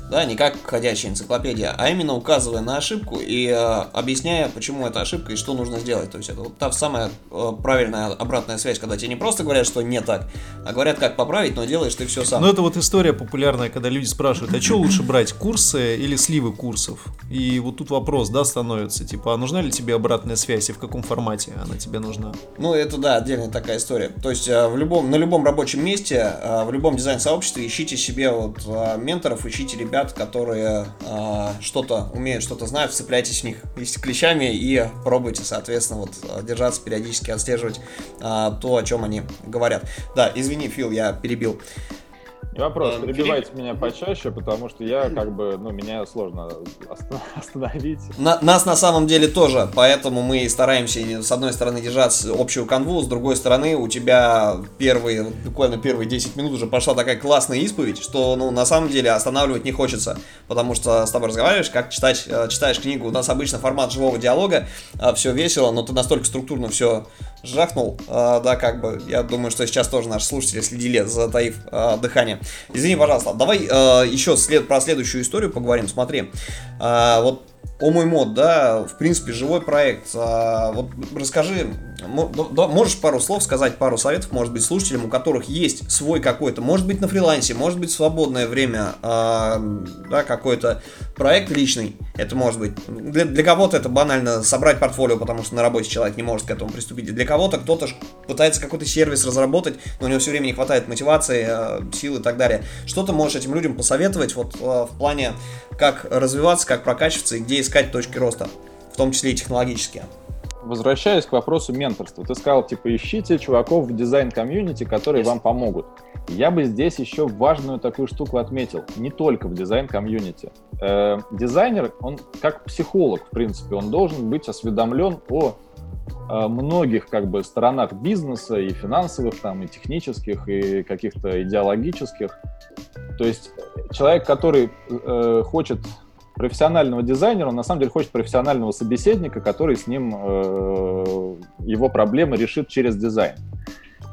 да, не как ходячая энциклопедия, а именно указывая на ошибку и э, объясняя, почему это ошибка и что нужно сделать. То есть это вот та самая э, правильная обратная связь, когда тебе не просто говорят, что не так, а говорят, как поправить, но делаешь ты все сам. Ну, это вот история популярная, когда люди спрашивают, а что лучше брать, курсы или сливы курсов? И вот тут вопрос, да, становится, типа, а нужна ли тебе обратная связь и в каком формате она тебе нужна? Ну, это, да, отдельная такая история. То есть, э, в любом, на любом рабочем месте, э, в любом дизайн-сообществе ищите себе вот э, менторов, ищите ребят, которые что-то умеют, что-то знают, цепляйтесь в них, ищите клещами и пробуйте, соответственно, вот держаться периодически, отслеживать то, о чем они говорят. Да, извини, Фил, я перебил. Не вопрос, перебивайте Филипп... меня почаще, потому что я как бы, ну, меня сложно [LAUGHS] остановить. На, нас на самом деле тоже, поэтому мы стараемся с одной стороны держать общую канву, с другой стороны у тебя первые, буквально первые 10 минут уже пошла такая классная исповедь, что, ну, на самом деле останавливать не хочется, потому что с тобой разговариваешь, как читать, э, читаешь книгу, у нас обычно формат живого диалога, э, все весело, но ты настолько структурно все жахнул, э, да, как бы, я думаю, что сейчас тоже наши слушатели следили, затаив дыхание. Извини, пожалуйста, давай э, еще след, про следующую историю поговорим. Смотри, э, вот о мой мод, да, в принципе, живой проект. А, вот расскажи, можешь пару слов сказать, пару советов, может быть, слушателям, у которых есть свой какой-то, может быть, на фрилансе, может быть, свободное время, а, да, какой-то проект личный, это может быть. Для, для кого-то это банально собрать портфолио, потому что на работе человек не может к этому приступить. Для кого-то кто-то пытается какой-то сервис разработать, но у него все время не хватает мотивации, а, сил и так далее. Что ты можешь этим людям посоветовать вот в плане, как развиваться, как прокачиваться и где искать точки роста, в том числе и технологические. Возвращаясь к вопросу менторства, ты сказал, типа, ищите чуваков в дизайн-комьюнити, которые yes. вам помогут. Я бы здесь еще важную такую штуку отметил. Не только в дизайн-комьюнити. Э, дизайнер, он как психолог, в принципе, он должен быть осведомлен о э, многих как бы сторонах бизнеса и финансовых там и технических и каких-то идеологических то есть человек который э, хочет профессионального дизайнера, он на самом деле хочет профессионального собеседника, который с ним э, его проблемы решит через дизайн.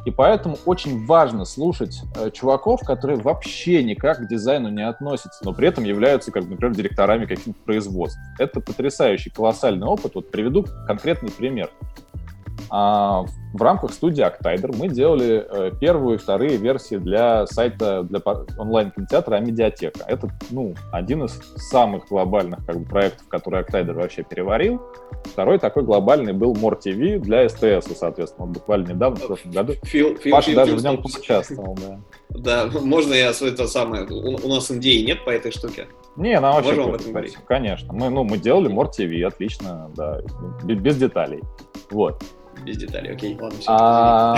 И поэтому очень важно слушать э, чуваков, которые вообще никак к дизайну не относятся, но при этом являются, как, например, директорами каких-то производств. Это потрясающий, колоссальный опыт. Вот приведу конкретный пример. А, в рамках студии Octider мы делали э, первую и вторые версии для сайта, для онлайн-кинотеатра «Амедиатека». Это, ну, один из самых глобальных как бы, проектов, которые Octider вообще переварил. Второй такой глобальный был More TV для СТС, соответственно, вот буквально недавно, в прошлом году. Фил, Фил, Паша Фил, даже Фил, в нем поучаствовал, да. Да, можно я это самое... У, у нас NDA нет по этой штуке? Не, она вообще Можем говорить. Конечно. Мы, ну, мы делали More TV, отлично, да, без деталей. Вот без деталей. Окей, ладно, все. А,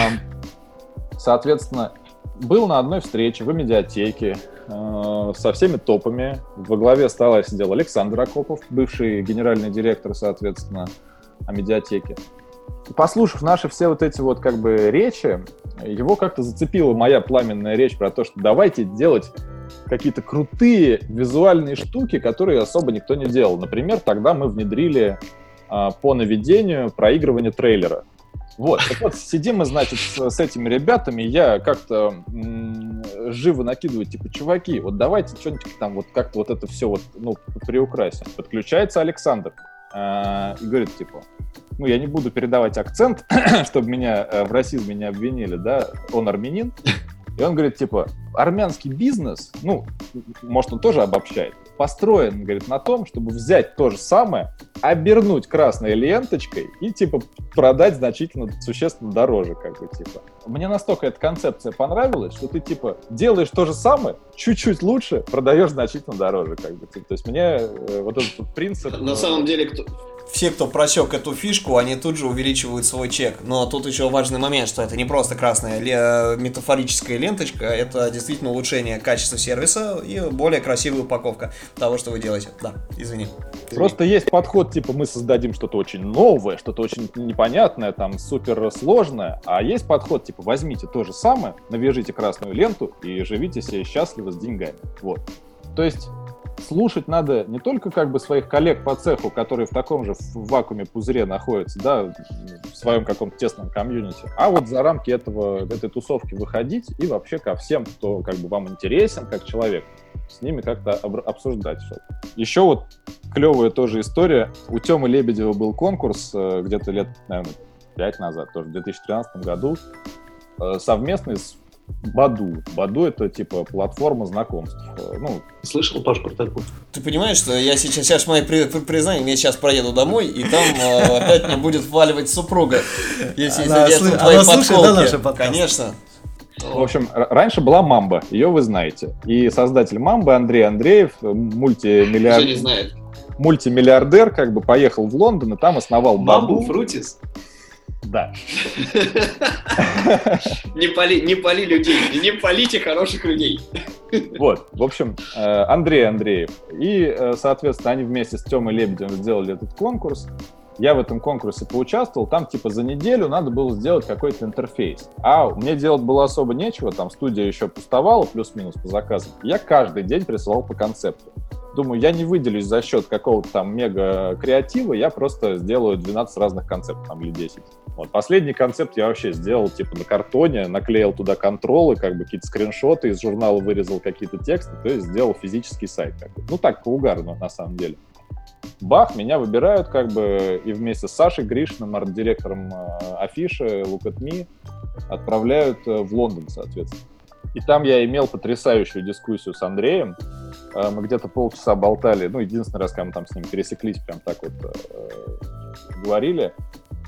соответственно, был на одной встрече в медиатеке э, со всеми топами. Во главе стола сидел Александр Акопов, бывший генеральный директор, соответственно, о медиатеке. Послушав наши все вот эти вот как бы речи, его как-то зацепила моя пламенная речь про то, что давайте делать какие-то крутые визуальные штуки, которые особо никто не делал. Например, тогда мы внедрили по наведению проигрывание трейлера. Вот, так вот, сидим мы, значит, с, с этими ребятами, я как-то живо накидывает, типа, чуваки, вот давайте что-нибудь там вот как-то вот это все вот, ну, приукрасим. Подключается Александр э, и говорит, типа, ну, я не буду передавать акцент, [CLEARS THROAT] чтобы меня э, в расизме не обвинили, да, он армянин, и он говорит, типа, армянский бизнес, ну, может, он тоже обобщает, построен, говорит, на том, чтобы взять то же самое, обернуть красной ленточкой и, типа, продать значительно, существенно дороже, как бы, типа. Мне настолько эта концепция понравилась, что ты, типа, делаешь то же самое, чуть-чуть лучше, продаешь значительно дороже, как бы, типа. То есть мне э, вот этот принцип... На самом деле, кто, все, кто просек эту фишку, они тут же увеличивают свой чек. Но тут еще важный момент, что это не просто красная ле- метафорическая ленточка, это действительно улучшение качества сервиса и более красивая упаковка того, что вы делаете. Да, извини. Просто есть подход, типа, мы создадим что-то очень новое, что-то очень непонятное, там, супер сложное, а есть подход, типа, возьмите то же самое, навяжите красную ленту и живите себе счастливо с деньгами. Вот. То есть слушать надо не только как бы своих коллег по цеху, которые в таком же вакууме пузыре находятся, да, в своем каком-то тесном комьюнити, а вот за рамки этого, этой тусовки выходить и вообще ко всем, кто как бы вам интересен как человек, с ними как-то обсуждать что-то. Еще вот клевая тоже история. У Темы Лебедева был конкурс э, где-то лет, наверное, пять назад, тоже в 2013 году, э, совместный с Баду. Баду это типа платформа знакомств. Э, ну, Слышал, Паш, про такую? Ты понимаешь, что я сейчас, сейчас мои при, при, признания, я сейчас проеду домой, и там э, опять мне будет валивать супруга. Если Она сидят сл- на твоей она слушает, да, подколке. наши подкасты? Конечно. В общем, раньше была Мамба, ее вы знаете. И создатель Мамбы Андрей Андреев, э, Уже не мультимиллиард... знает. мультимиллиардер, как бы поехал в Лондон и там основал Бамбу, Баду. Фрутис. Да. Не пали, не пали людей, не полите хороших людей. Вот, в общем, э, Андрей Андреев. И, э, соответственно, они вместе с Тёмой Лебедем сделали этот конкурс. Я в этом конкурсе поучаствовал, там типа за неделю надо было сделать какой-то интерфейс. А мне делать было особо нечего, там студия еще пустовала, плюс-минус по заказам. Я каждый день присылал по концепту. Думаю, я не выделюсь за счет какого-то там мега креатива, я просто сделаю 12 разных концептов, там, или 10. Вот. Последний концепт я вообще сделал типа на картоне, наклеил туда контролы, как бы какие-то скриншоты из журнала вырезал какие-то тексты, то есть сделал физический сайт. Как бы. Ну так, угарно на самом деле. Бах, меня выбирают как бы и вместе с Сашей Гришиным, арт-директором э, афиши Look at Me, отправляют э, в Лондон, соответственно. И там я имел потрясающую дискуссию с Андреем. Э, Мы где-то полчаса болтали. Ну, единственный раз, когда мы там с ним пересеклись, прям так вот э, говорили.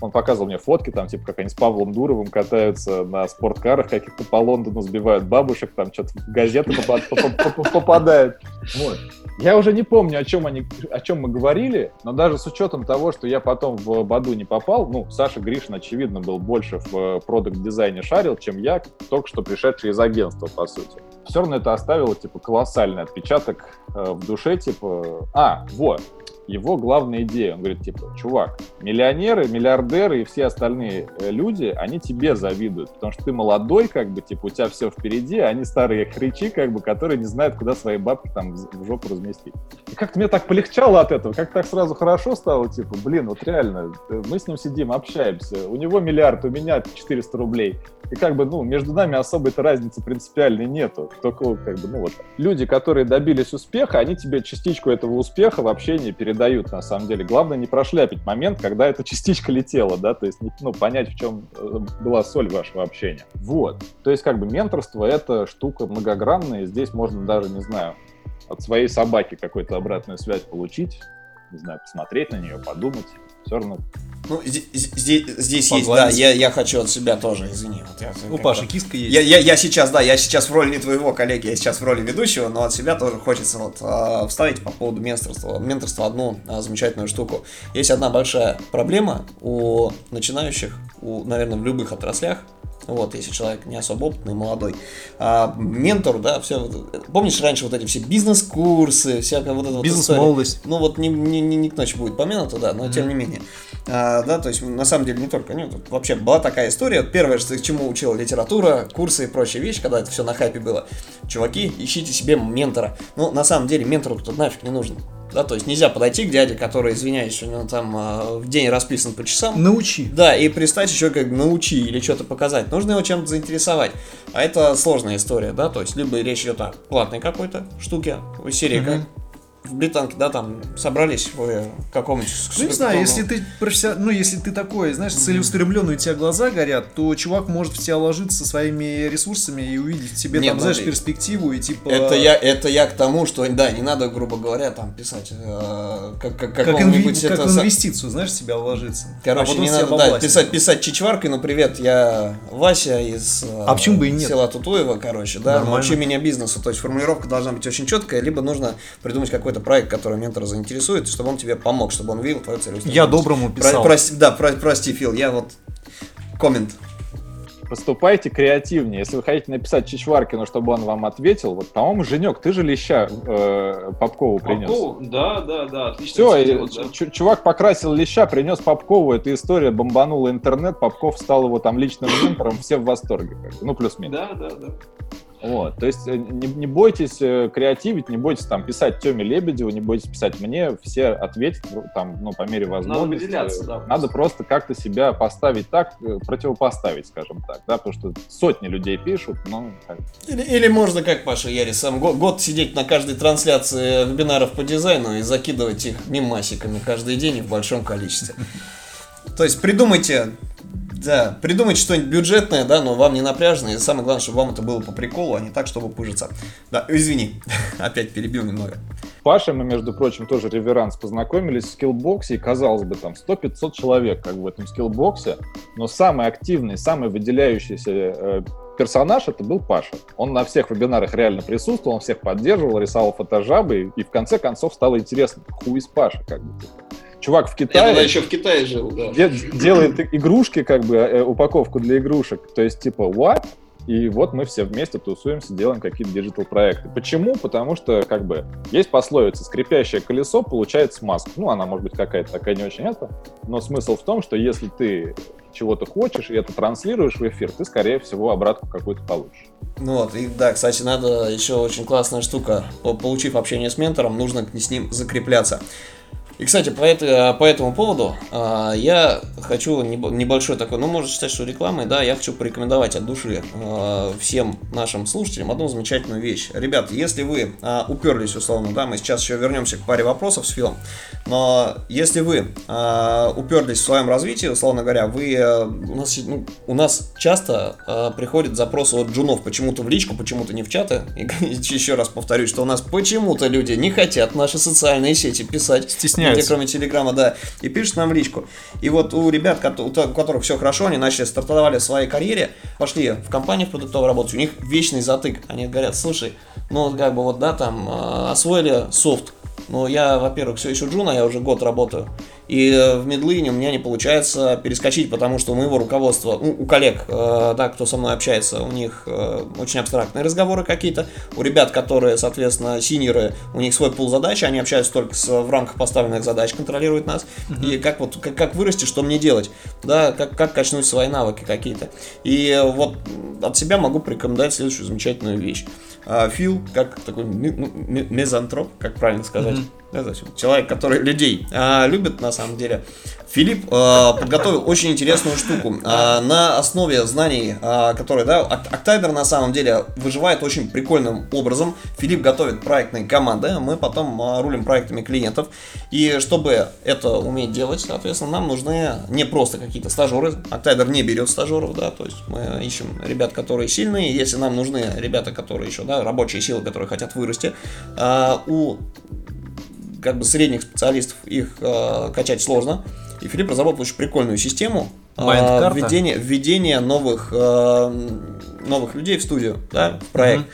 Он показывал мне фотки, там, типа, как они с Павлом Дуровым катаются на спорткарах каких-то по Лондону, сбивают бабушек, там что-то в газеты попа- попа- попа- попадает. Вот. Я уже не помню, о чем, они, о чем мы говорили, но даже с учетом того, что я потом в Баду не попал, ну, Саша Гришин, очевидно, был больше в продукт-дизайне шарил, чем я, только что пришедший из агентства, по сути. Все равно это оставило, типа, колоссальный отпечаток э, в душе, типа, а, вот, его главная идея. Он говорит, типа, чувак, миллионеры, миллиардеры и все остальные э, люди, они тебе завидуют, потому что ты молодой, как бы, типа, у тебя все впереди, а они старые хричи, как бы, которые не знают, куда свои бабки там в жопу разместить. И как-то мне так полегчало от этого, как так сразу хорошо стало, типа, блин, вот реально, э, мы с ним сидим, общаемся, у него миллиард, у меня 400 рублей. И как бы, ну, между нами особой-то разницы принципиальной нету. Только, как бы, ну вот, люди, которые добились успеха, они тебе частичку этого успеха в общении передают, на самом деле. Главное не прошляпить момент, когда эта частичка летела, да, то есть, ну, понять, в чем э, была соль вашего общения. Вот. То есть, как бы, менторство — это штука многогранная, здесь можно даже, не знаю, от своей собаки какую-то обратную связь получить, не знаю, посмотреть на нее, подумать. Все равно Ну, здесь, здесь, есть, да, я, я хочу от себя тоже, извини. Вот я, У Паши киска есть. Я, я, я сейчас, да, я сейчас в роли не твоего коллеги, я сейчас в роли ведущего, но от себя тоже хочется вот а, вставить по поводу менторства. Менторство одну а, замечательную штуку. Есть одна большая проблема у начинающих, у, наверное, в любых отраслях. Вот, если человек не особо опытный, молодой. А, ментор, да, все. Помнишь, раньше вот эти все бизнес-курсы, всякая вот эта вот? Бизнес-молодость. Ну вот не, не, не, не к ночи будет помянуто, да, но тем не менее. А, да, то есть на самом деле не только, тут вообще была такая история. Первое, что к чему учила литература, курсы и прочие вещи, когда это все на хайпе было. Чуваки, ищите себе ментора. Ну, на самом деле, ментору тут нафиг не нужен. Да, то есть нельзя подойти к дяде, который, извиняюсь, у него там а, в день расписан по часам. Научи. Да, и пристать еще как научи или что-то показать. Нужно его чем-то заинтересовать. А это сложная история, да, то есть либо речь идет о платной какой-то штуке, у серии как в британке, да, там собрались в каком-нибудь... Ну, не знаю, если ты профессион- ну, если ты такой, знаешь, целеустремленный, у тебя глаза горят, то чувак может в тебя ложиться со своими ресурсами и увидеть в тебе, Нет, там, знаешь, смотри. перспективу и типа... Это я, это я к тому, что, да, не надо, грубо говоря, там писать э, как, как, Как, инви- как это за- инвестицию, знаешь, в себя вложиться. Короче, а не надо да, писать, писать чичваркой, ну привет, я Вася из э, А почему бы и нет? села Тутуева, короче, да, Нормально. научи меня бизнесу. То есть формулировка должна быть очень четкая, либо нужно придумать какой-то проект, который ментора заинтересует, чтобы он тебе помог, чтобы он видел твою целеустремленность. Я доброму Про- писал. прости, да, про- прости, Фил, я вот коммент. Поступайте креативнее. Если вы хотите написать Чичваркину, чтобы он вам ответил, вот, по-моему, Женек, ты же леща э, Попкову принес. Попкову? Да, да, да, отлично. Все, сделал, да. чувак покрасил леща, принес Попкову, эта история бомбанула интернет, Попков стал его там личным ментором, все в восторге. Ну, плюс-минус. Да, да, да. Вот, то есть э, не, не бойтесь э, креативить, не бойтесь там писать Теме Лебедеву, не бойтесь писать мне, все ответят ну, там, ну, по мере возможности. выделяться, да, Надо просто как-то себя поставить так, э, противопоставить, скажем так, да, потому что сотни людей пишут, но Или, или можно, как Паша Ярис, сам год, год сидеть на каждой трансляции вебинаров по дизайну и закидывать их мимасиками каждый день и в большом количестве. То есть придумайте, да, придумайте что-нибудь бюджетное, да, но вам не напряжное. И самое главное, чтобы вам это было по приколу, а не так, чтобы пыжиться. Да, извини, [LAUGHS] опять перебил немного. Паша, мы, между прочим, тоже реверанс познакомились в скиллбоксе, и, казалось бы, там 100-500 человек как бы в этом скиллбоксе, но самый активный, самый выделяющийся э, персонаж это был Паша. Он на всех вебинарах реально присутствовал, он всех поддерживал, рисовал фотожабы, и, и в конце концов стало интересно, хуй из Паша, как бы. типа. Чувак в Я Китае... тогда еще в Китае жил, да. де- делает игрушки, как бы, э, упаковку для игрушек. То есть, типа, what? И вот мы все вместе тусуемся, делаем какие-то диджитал-проекты. Почему? Потому что, как бы, есть пословица «скрипящее колесо получает смазку». Ну, она, может быть, какая-то такая не очень это, но смысл в том, что если ты чего-то хочешь и это транслируешь в эфир, ты, скорее всего, обратку какую-то получишь. Ну вот, и да, кстати, надо еще очень классная штука. По- Получив общение с ментором, нужно с ним закрепляться. И, кстати, по, это- по этому поводу а, я хочу небо- небольшой такой, ну, можно считать, что рекламой, да, я хочу порекомендовать от души а, всем нашим слушателям одну замечательную вещь. Ребят, если вы а, уперлись, условно, да, мы сейчас еще вернемся к паре вопросов с Филом, но если вы а, уперлись в своем развитии, условно говоря, вы, а, у, нас, ну, у нас часто а, приходят запросы от джунов почему-то в личку, почему-то не в чаты, и [LAUGHS] еще раз повторюсь, что у нас почему-то люди не хотят наши социальные сети писать, Стесняются. Где, кроме Телеграма, да, и пишут нам в личку. И вот у ребят, у то- у которых все хорошо, они начали, стартовали в своей карьере, пошли в компанию в продуктовую работать, у них вечный затык. Они говорят, слушай, ну, вот как бы вот, да, там, э, освоили софт, но я, во-первых, все еще джуна, я уже год работаю. И э, в медлине у меня не получается перескочить, потому что у моего руководства, ну, у коллег, э, да, кто со мной общается, у них э, очень абстрактные разговоры какие-то. У ребят, которые, соответственно, синеры, у них свой пул задач, они общаются только с, в рамках поставленных задач, контролируют нас. И как вот, как, как вырасти, что мне делать, да, как, как качнуть свои навыки какие-то. И вот от себя могу порекомендовать следующую замечательную вещь. А, Фил, как такой ми- ну, мезантроп, как правильно сказать. Да, есть Человек, который людей а, любит на самом деле. Филипп а, подготовил очень интересную штуку. А, на основе знаний, а, которые, да, Ок- Octavia на самом деле выживает очень прикольным образом. Филипп готовит проектные команды, а мы потом а, рулим проектами клиентов. И чтобы это уметь делать, соответственно, нам нужны не просто какие-то стажеры. Octavia не берет стажеров, да, то есть мы ищем ребят, которые сильные. Если нам нужны ребята, которые еще, да, рабочие силы, которые хотят вырасти, а, у как бы средних специалистов их э, качать сложно. И Филипп разработал очень прикольную систему Майнд-карта? введения, введения новых, э, новых людей в студию, да, в проект.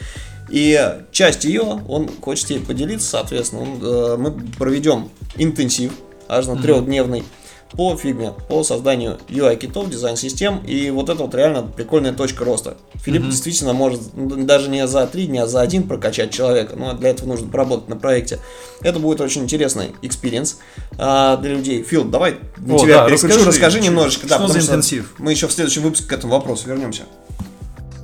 И часть ее он хочет ей поделиться, соответственно, он, э, мы проведем интенсив, аж на трехдневный, по Figma, по созданию UI- kit ов, дизайн-систем, и вот это вот реально прикольная точка роста. Филипп действительно может ну, даже не за три дня, а за один прокачать человека, но для этого нужно поработать на проекте. Это будет очень интересный experience а, для людей. Фил, давай на О, тебя да, переключу, расскажи, расскажи что- немножечко. да, что за потому интенсив? Мы еще в следующем выпуске к этому вопросу вернемся.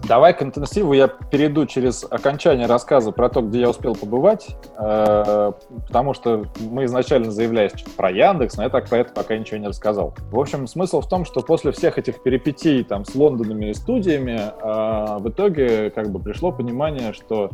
Давай к интенсиву я перейду через окончание рассказа про то, где я успел побывать, э, потому что мы изначально заявляли про Яндекс, но я так про это пока ничего не рассказал. В общем, смысл в том, что после всех этих перипетий там с Лондонами и студиями э, в итоге как бы пришло понимание, что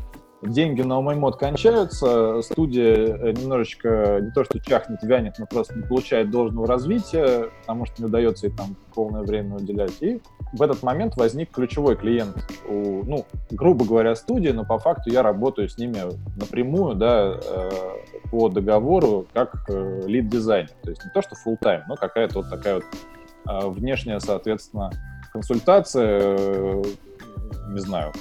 деньги на мод кончаются, студия э, немножечко не то что чахнет, вянет, но просто не получает должного развития, потому что не удается ей там полное время уделять. И в этот момент возник ключевой клиент у, ну, грубо говоря, студии, но по факту я работаю с ними напрямую, да, э, по договору как э, лид-дизайнер. То есть не то, что full time но какая-то вот такая вот внешняя, соответственно, консультация, не знаю,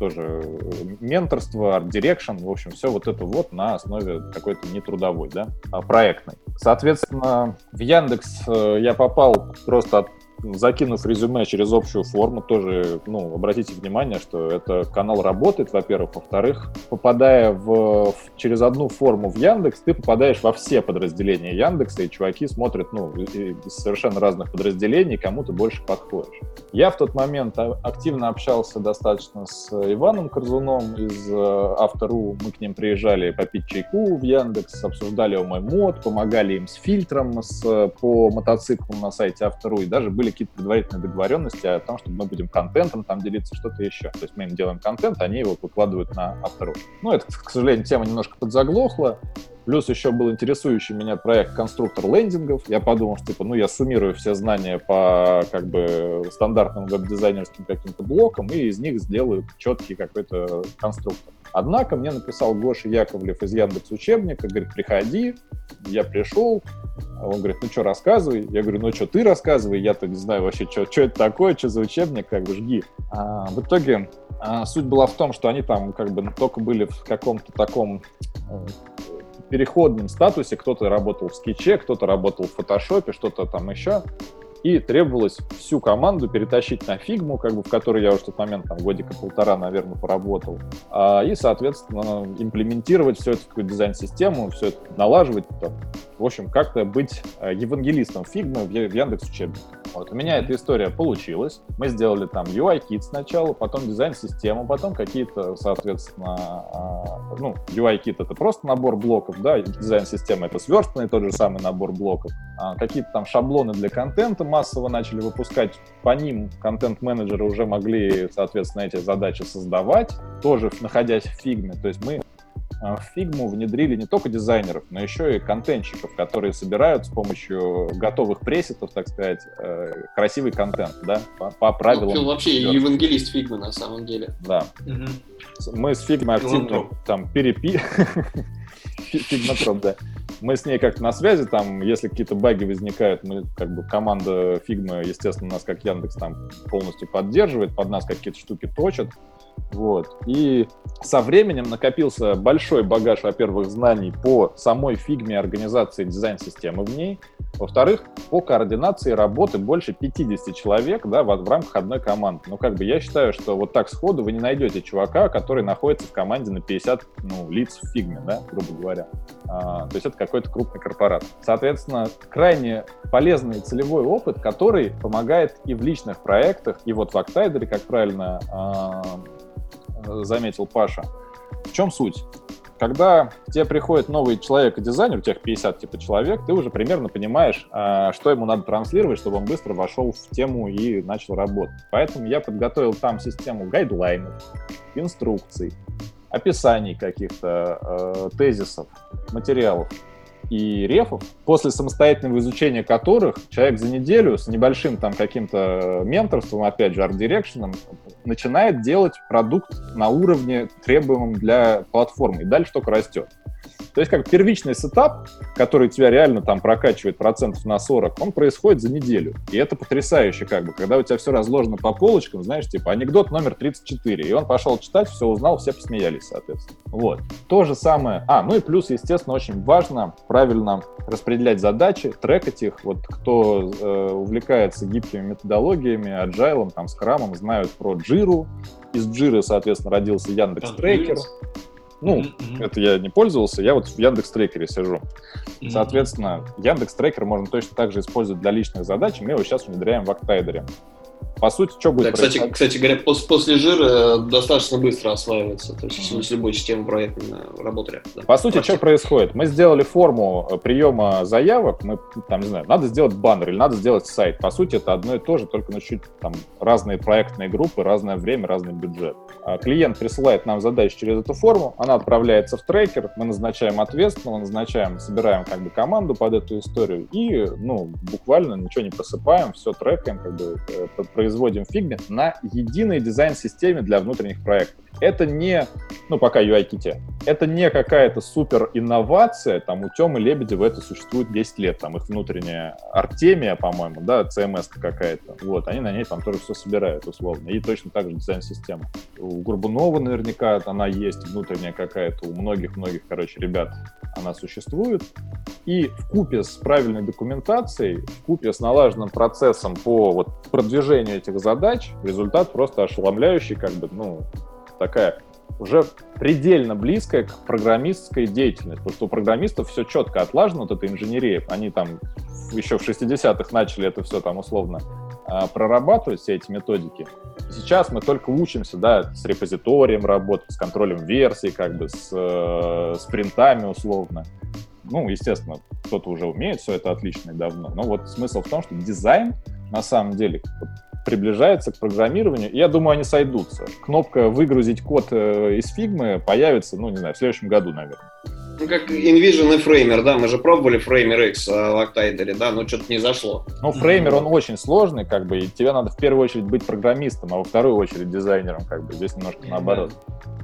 тоже э, менторство, art direction, в общем, все вот это вот на основе какой-то не трудовой, да, а проектной. Соответственно, в Яндекс э, я попал просто от закинув резюме через общую форму, тоже, ну, обратите внимание, что это канал работает, во-первых. Во-вторых, попадая в, в, через одну форму в Яндекс, ты попадаешь во все подразделения Яндекса, и чуваки смотрят, ну, из совершенно разных подразделений, кому ты больше подходишь. Я в тот момент активно общался достаточно с Иваном Корзуном из э, Автору. Мы к ним приезжали попить чайку в Яндекс, обсуждали мой мод, помогали им с фильтром с, по мотоциклам на сайте Автору, и даже были какие-то предварительные договоренности о том, что мы будем контентом там делиться, что-то еще. То есть мы им делаем контент, они его выкладывают на автору. Ну, это, к сожалению, тема немножко подзаглохла. Плюс еще был интересующий меня проект конструктор лендингов. Я подумал, что типа, ну я суммирую все знания по как бы стандартным веб-дизайнерским каким-то блокам и из них сделаю четкий какой-то конструктор. Однако мне написал Гоша Яковлев из Яндекс Учебника, говорит, приходи, я пришел, он говорит, ну что, рассказывай. Я говорю, ну что, ты рассказывай, я-то не знаю вообще, что, что это такое, что за учебник, как бы жги. А, в итоге а, суть была в том, что они там как бы только были в каком-то таком э, переходном статусе, кто-то работал в скетче, кто-то работал в фотошопе, что-то там еще и требовалось всю команду перетащить на фигму, как бы, в которой я уже в тот момент там годика полтора, наверное, поработал, а, и, соответственно, имплементировать все это в какую-то дизайн-систему, все это налаживать, там, в общем, как-то быть э, евангелистом фигмы в Яндекс учебнике. Вот. У меня эта история получилась. Мы сделали там UI-кит сначала, потом дизайн-систему, потом какие-то, соответственно, а, ну, UI-кит — это просто набор блоков, да, дизайн-система — это сверстанный тот же самый набор блоков. А, какие-то там шаблоны для контента массово начали выпускать. По ним контент-менеджеры уже могли, соответственно, эти задачи создавать, тоже находясь в фигме. То есть мы а, в фигму внедрили не только дизайнеров, но еще и контентщиков, которые собирают с помощью готовых пресетов, так сказать, э, красивый контент, да, по, по правилам. Ну, вообще евангелист фигмы на самом деле. Да. Угу. Мы с фигмой активно там перепи... [LAUGHS] Figma троп, да. Мы с ней как-то на связи, там, если какие-то баги возникают, мы, как бы, команда Figma, естественно, нас, как Яндекс, там, полностью поддерживает, под нас какие-то штуки точат, вот. И со временем накопился большой багаж, во-первых, знаний по самой фигме организации дизайн-системы в ней, во-вторых, по координации работы больше 50 человек да, в, в рамках одной команды. Ну, как бы я считаю, что вот так сходу вы не найдете чувака, который находится в команде на 50 ну, лиц в фигме, да, грубо говоря. А, то есть это какой-то крупный корпорат. Соответственно, крайне полезный целевой опыт, который помогает и в личных проектах, и вот в Octaider, как правильно а, заметил Паша. В чем суть? когда к тебе приходит новый человек-дизайнер, у тех 50 типа человек, ты уже примерно понимаешь, а, что ему надо транслировать, чтобы он быстро вошел в тему и начал работать. Поэтому я подготовил там систему гайдлайнов, инструкций, описаний каких-то, э, тезисов, материалов и рефов, после самостоятельного изучения которых человек за неделю с небольшим там каким-то менторством, опять же, арт-дирекшеном, начинает делать продукт на уровне требуемом для платформы, и дальше только растет. То есть как первичный сетап, который тебя реально там прокачивает процентов на 40, он происходит за неделю. И это потрясающе как бы, когда у тебя все разложено по полочкам, знаешь, типа анекдот номер 34, и он пошел читать, все узнал, все посмеялись, соответственно. Вот. То же самое. А, ну и плюс, естественно, очень важно правильно распределять задачи, трекать их. Вот кто э, увлекается гибкими методологиями, agile, там, скрамом, знают про Jira. Из Jira, соответственно, родился Яндекс Трекер. Ну, mm-hmm. это я не пользовался, я вот в Яндекс Трекере сижу. Mm-hmm. Соответственно, Яндекс Трекер можно точно так же использовать для личных задач, мы его сейчас внедряем в Octaider. По сути, что будет Да, кстати, происходить? кстати говоря, пос- после жира достаточно быстро осваивается. То есть с- с любой системой проектной работали. да. По сути, Практика. что происходит? Мы сделали форму э, приема заявок, мы там, не знаю, надо сделать баннер или надо сделать сайт. По сути, это одно и то же, только на чуть там разные проектные группы, разное время, разный бюджет. А Клиент присылает нам задачу через эту форму, она отправляется в трекер, мы назначаем ответственного, назначаем, собираем как бы команду под эту историю и, ну, буквально ничего не просыпаем, все трекаем, как бы э, производим в фигме на единой дизайн-системе для внутренних проектов. Это не, ну, пока UI-ките, это не какая-то супер инновация, там у Темы Лебедева это существует 10 лет, там их внутренняя Артемия, по-моему, да, CMS какая-то, вот, они на ней там тоже все собирают, условно, и точно так же дизайн-система. У Горбунова наверняка она есть, внутренняя какая-то, у многих-многих, короче, ребят она существует, и в купе с правильной документацией, в купе с налаженным процессом по вот, продвижению этих задач, результат просто ошеломляющий, как бы, ну, такая уже предельно близкая к программистской деятельности, потому что у программистов все четко отлажено, вот эта инженерия, они там еще в 60-х начали это все там условно а, прорабатывать, все эти методики. Сейчас мы только учимся, да, с репозиторием работать, с контролем версий, как бы с э, спринтами условно. Ну, естественно, кто-то уже умеет все это отлично и давно. Но вот смысл в том, что дизайн на самом деле приближается к программированию, и я думаю, они сойдутся. Кнопка «Выгрузить код э, из фигмы» появится, ну, не знаю, в следующем году, наверное. Ну, как InVision и Framer, да, мы же пробовали Framer X а, в Octadle, да, но что-то не зашло. Ну, фреймер, он очень сложный, как бы, и тебе надо в первую очередь быть программистом, а во вторую очередь дизайнером, как бы, здесь немножко наоборот.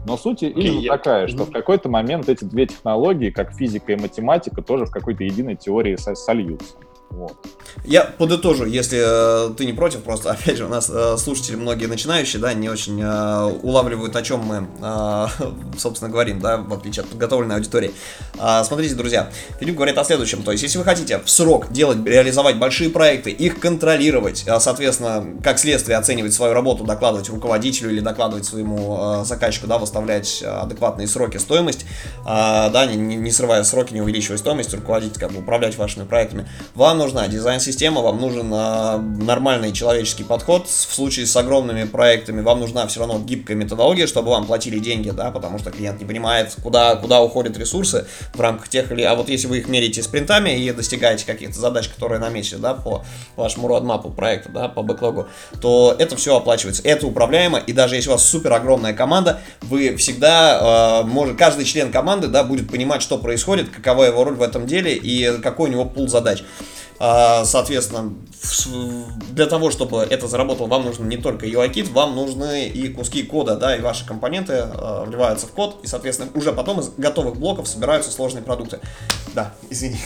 Но суть именно я- такая, что в какой-то момент эти две технологии, как физика и математика, тоже в какой-то единой теории со- сольются. Вот. Я подытожу, если э, ты не против, просто, [LAUGHS] опять же, у нас э, слушатели многие начинающие, да, не очень э, улавливают, о чем мы, э, [LAUGHS] собственно, говорим, да, в отличие от подготовленной аудитории. А, смотрите, друзья, Филипп говорит о следующем, то есть, если вы хотите в срок делать, реализовать большие проекты, их контролировать, а, соответственно, как следствие оценивать свою работу, докладывать руководителю или докладывать своему э, заказчику, да, выставлять э, адекватные сроки, стоимость, а, да, не- не срывая сроки, не увеличивая стоимость, руководить, как бы, управлять вашими проектами, вам нужна дизайн-система, вам нужен а, нормальный человеческий подход. В случае с огромными проектами вам нужна все равно гибкая методология, чтобы вам платили деньги, да, потому что клиент не понимает, куда, куда уходят ресурсы в рамках тех или... А вот если вы их меряете спринтами и достигаете каких-то задач, которые наметили, да, по вашему родмапу проекта, да, по бэклогу, то это все оплачивается. Это управляемо, и даже если у вас супер огромная команда, вы всегда, э, может, каждый член команды, да, будет понимать, что происходит, какова его роль в этом деле и какой у него пул задач. А, Соответственно, для того, чтобы это заработало, вам нужен не только UI-кит, вам нужны и куски кода, да, и ваши компоненты э, вливаются в код, и, соответственно, уже потом из готовых блоков собираются сложные продукты. Да, извини.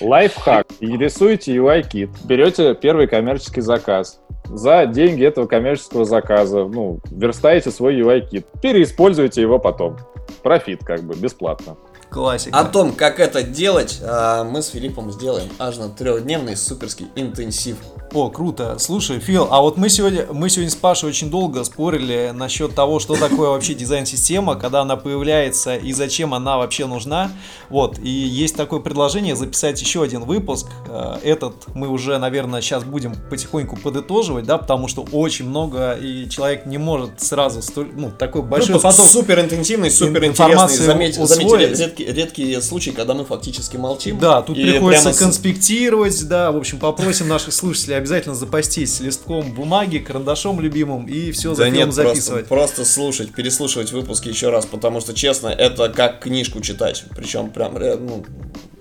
Лайфхак. Рисуете UI-кит, берете первый коммерческий заказ. За деньги этого коммерческого заказа, ну, верстаете свой UI-кит, переиспользуете его потом. Профит, как бы, бесплатно. Классика. О том, как это делать, а, мы с Филиппом сделаем аж на трехдневный суперский интенсив. О, круто. Слушай, Фил, а вот мы сегодня, мы сегодня с Пашей очень долго спорили насчет того, что такое вообще дизайн-система, когда она появляется и зачем она вообще нужна. Вот, и есть такое предложение записать еще один выпуск. Э, Этот мы уже, наверное, сейчас будем потихоньку подытоживать, да, потому что очень много, и человек не может сразу столь, ну, такой большой Выпуск поток супер интенсивный, супер интересный. информации Заметь, усвоить. заметили редкие, редкие случаи, когда мы фактически молчим. Да, тут приходится прямо конспектировать, да, в общем, попросим наших слушателей обязательно запастись листком бумаги, карандашом любимым и все Да за нет, записывать. Просто, просто слушать, переслушивать выпуски еще раз, потому что, честно, это как книжку читать. Причем прям, ну,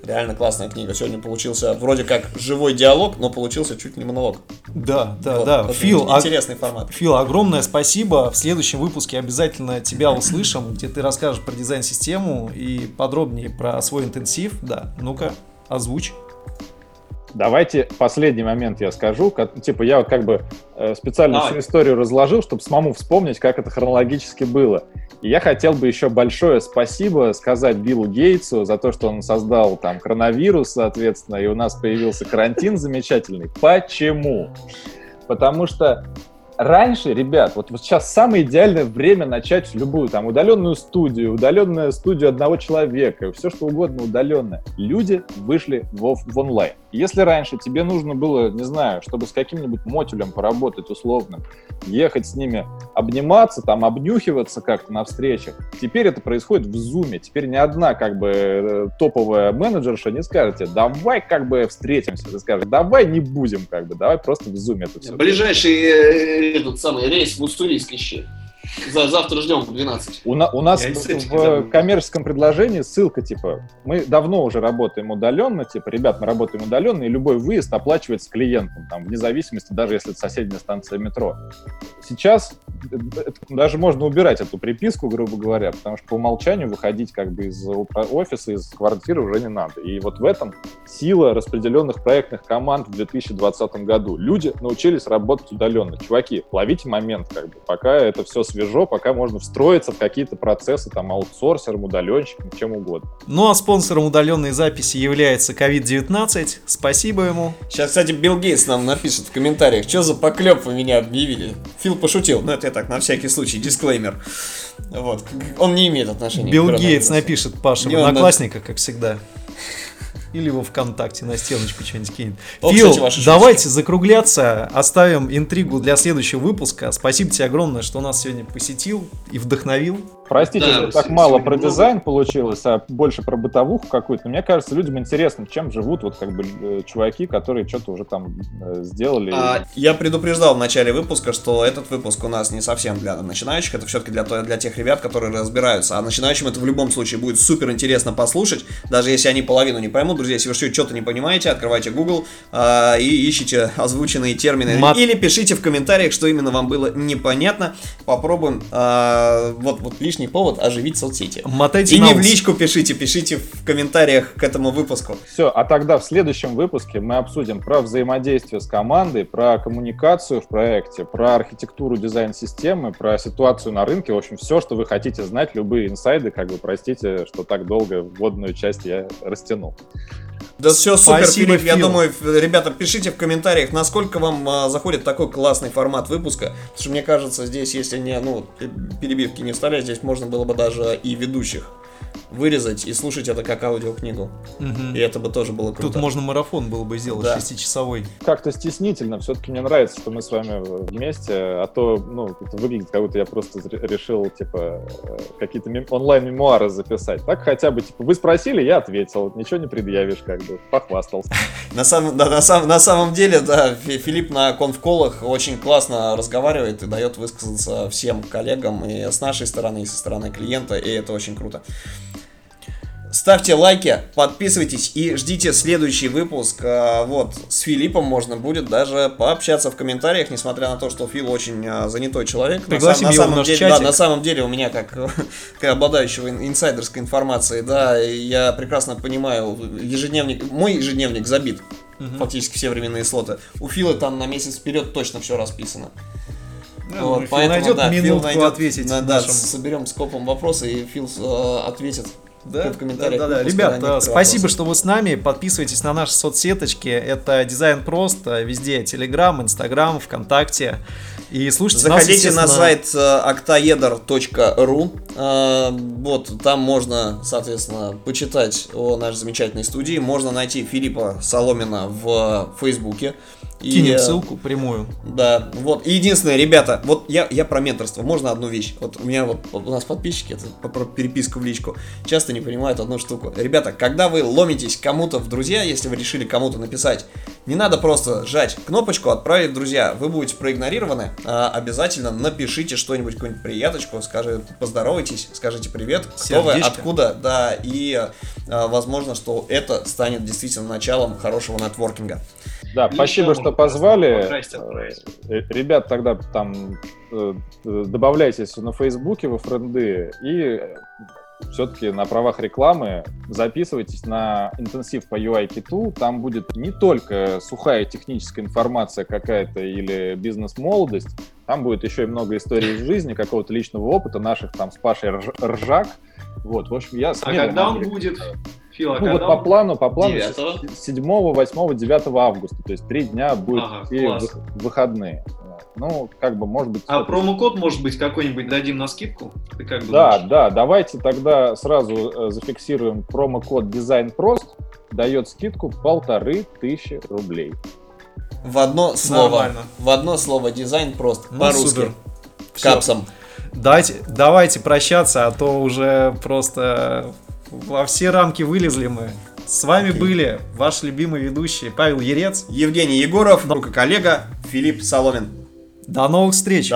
реально классная книга. Сегодня получился вроде как живой диалог, но получился чуть не монолог. Да, да, Вот, да. Фил, а- интересный формат. Фил, огромное спасибо. В следующем выпуске обязательно тебя услышим, где ты расскажешь про дизайн-систему и подробнее про свой интенсив. Да, ну-ка, озвучь. Давайте последний момент я скажу. Как- Типа я вот как бы э, специально Давай. всю историю разложил, чтобы самому вспомнить, как это хронологически было. И я хотел бы еще большое спасибо сказать Биллу Гейтсу за то, что он создал там коронавирус, соответственно, и у нас появился карантин замечательный. Почему? Потому что раньше, ребят, вот, вот сейчас самое идеальное время начать любую там удаленную студию, удаленную студию одного человека, все что угодно удаленное. Люди вышли в, в онлайн. Если раньше тебе нужно было, не знаю, чтобы с каким-нибудь мотюлем поработать условным, ехать с ними, обниматься, там, обнюхиваться как-то на встречах, теперь это происходит в зуме. Теперь ни одна как бы э, топовая менеджерша не скажет тебе, давай как бы встретимся. Ты скажешь, давай не будем как бы, давай просто в зуме это все. Ближайший э, этот самый рейс в Уссурийск ищи. За, завтра ждем в 12. У, на- у нас в, коммерческом предложении ссылка типа мы давно уже работаем удаленно, типа ребят, мы работаем удаленно, и любой выезд оплачивается клиентом, там вне зависимости, даже если это соседняя станция метро. Сейчас э, это- даже можно убирать эту приписку, грубо говоря, потому что по умолчанию выходить как бы из офиса, из квартиры уже не надо. И вот в этом сила распределенных проектных команд в 2020 году. Люди научились работать удаленно. Чуваки, ловите момент, как бы, пока это все свежо, пока можно встроиться в какие-то процессы, там, аутсорсером, удаленщиком, чем угодно. Ну а спонсором удаленной записи является COVID-19. Спасибо ему. Сейчас, кстати, Билл Гейтс нам напишет в комментариях, что за поклеп вы меня объявили. Фил пошутил, но это я так, на всякий случай, дисклеймер. Вот, он не имеет отношения Билл к Гейтс напишет Паше в на- Одноклассниках, как всегда. Или его ВКонтакте на стеночку что-нибудь кинет. О, Фил, кстати, давайте закругляться, оставим интригу для следующего выпуска. Спасибо тебе огромное, что нас сегодня посетил и вдохновил. Простите, Да, что так мало про много. дизайн получилось, а больше про бытовуху какую-то. Но мне кажется, людям интересно, чем живут вот как бы э, чуваки, которые что-то уже там э, сделали. А, я предупреждал в начале выпуска, что этот выпуск у нас не совсем для начинающих, это все-таки для, для тех ребят, которые разбираются. А начинающим это в любом случае будет супер интересно послушать, даже если они половину не поймут. Друзья, если вы что-то не понимаете, открывайте Google а, и ищите озвученные термины. Мат- Или пишите в комментариях, что именно вам было непонятно. Попробуем, а, вот, вот лишний повод, оживить соцсети. Мотайте И не в личку пишите, пишите в комментариях к этому выпуску. Все, а тогда в следующем выпуске мы обсудим про взаимодействие с командой, про коммуникацию в проекте, про архитектуру дизайн-системы, про ситуацию на рынке. В общем, все, что вы хотите знать, любые инсайды, как бы, простите, что так долго вводную часть я растянул. Да все супер, Спасибо, Филипп. Я Фил. думаю, ребята, пишите в комментариях, насколько вам а, заходит такой классный формат выпуска. Потому что мне кажется, здесь, если не, ну, пе- перебивки не вставлять, здесь можно было бы даже и ведущих вырезать и слушать это как аудиокнигу. Мгм. И это бы тоже было круто. Тут можно марафон было бы сделать, Да. шестичасовой. Как-то стеснительно. Все-таки мне нравится, что мы с вами вместе, а то, ну, это выглядит, как будто я просто решил, типа, э, какие-то мем- онлайн-мемуары записать. Так хотя бы, типа, вы спросили, я ответил. Ничего не предъявишь, как бы, похвастался. [LAUGHS] На самом, да, на, сам- на самом деле, да, Фи- Филипп на конфколах очень классно разговаривает и дает высказаться всем коллегам и с нашей стороны, и со стороны клиента, и это очень круто. Ставьте лайки, подписывайтесь и ждите следующий выпуск. А, Вот, с Филиппом можно будет даже пообщаться в комментариях, несмотря на то, что Фил очень а, занятой человек. На Пригласим на его в самом наш деле, чатик. Да, на самом деле у меня, как, [LAUGHS] как обладающего ин- инсайдерской информацией, да, я прекрасно понимаю, ежедневник, мой ежедневник забит Мгм. фактически все временные слоты. У Фила там на месяц вперед точно все расписано. Да, Вот, ну, Фил поэтому, найдет да, Фил минутку найдет, ответить да, да, нашим- соберем скопом вопросы, и Фил э, ответит Да, в комментариях. да, да, да. Ребят, на спасибо, что вы с нами. Подписывайтесь на наши соцсеточки. Это Дизайн Просто, везде Телеграм, Инстаграм, ВКонтакте. И слушайте нас, Заходите на естественно, сайт э, octaeder.ru. Э, Вот, там можно, соответственно, почитать о нашей замечательной студии. Можно найти Филиппа Соломина в Фейсбуке. И, Кинем э, ссылку прямую. Да, вот. И единственное, ребята, вот я, я про менторство. Можно одну вещь? Вот у меня вот у нас подписчики, это про переписку в личку, часто не понимают одну штуку. Ребята, когда вы ломитесь кому-то в друзья, если вы решили кому-то написать, не надо просто сжать кнопочку, отправить в друзья. Вы будете проигнорированы. а обязательно напишите что-нибудь, какую-нибудь прияточку, скажи, поздоровайтесь, скажите привет, кто вы, Сердечко. откуда, да, и а, возможно, что это станет действительно началом хорошего нетворкинга. Да, Или спасибо, что позвали. Э, Ребят, тогда там э, э, добавляйтесь на Фейсбуке во френды и все-таки на правах рекламы записывайтесь на интенсив по UI киту. Там будет не только сухая техническая информация какая-то или бизнес-молодость, там будет еще и много историй из жизни, какого-то личного опыта наших там с Пашей рж- ржак. Вот, в общем, я А когда он будет? Фил, а ну вот по плану, по плану Девятого. с- 7, 8, 9 августа, то есть три дня будет Ага, класс. вых- выходные. Ну, как бы, может быть... А это- промокод, может быть, какой-нибудь дадим на скидку? Ты как Да, думаешь? да, давайте тогда сразу э, зафиксируем промокод Дизайн Прост. дает скидку полторы тысячи рублей. В одно слово. Нормально. В одно слово дизайн просто. Ну, по-русски. Капсом. Давайте, давайте прощаться, а то уже просто во все рамки вылезли мы. С вами были ваши любимые ведущие Павел Ерец. Евгений Егоров, друг и коллега Филипп Соломин. До новых встреч!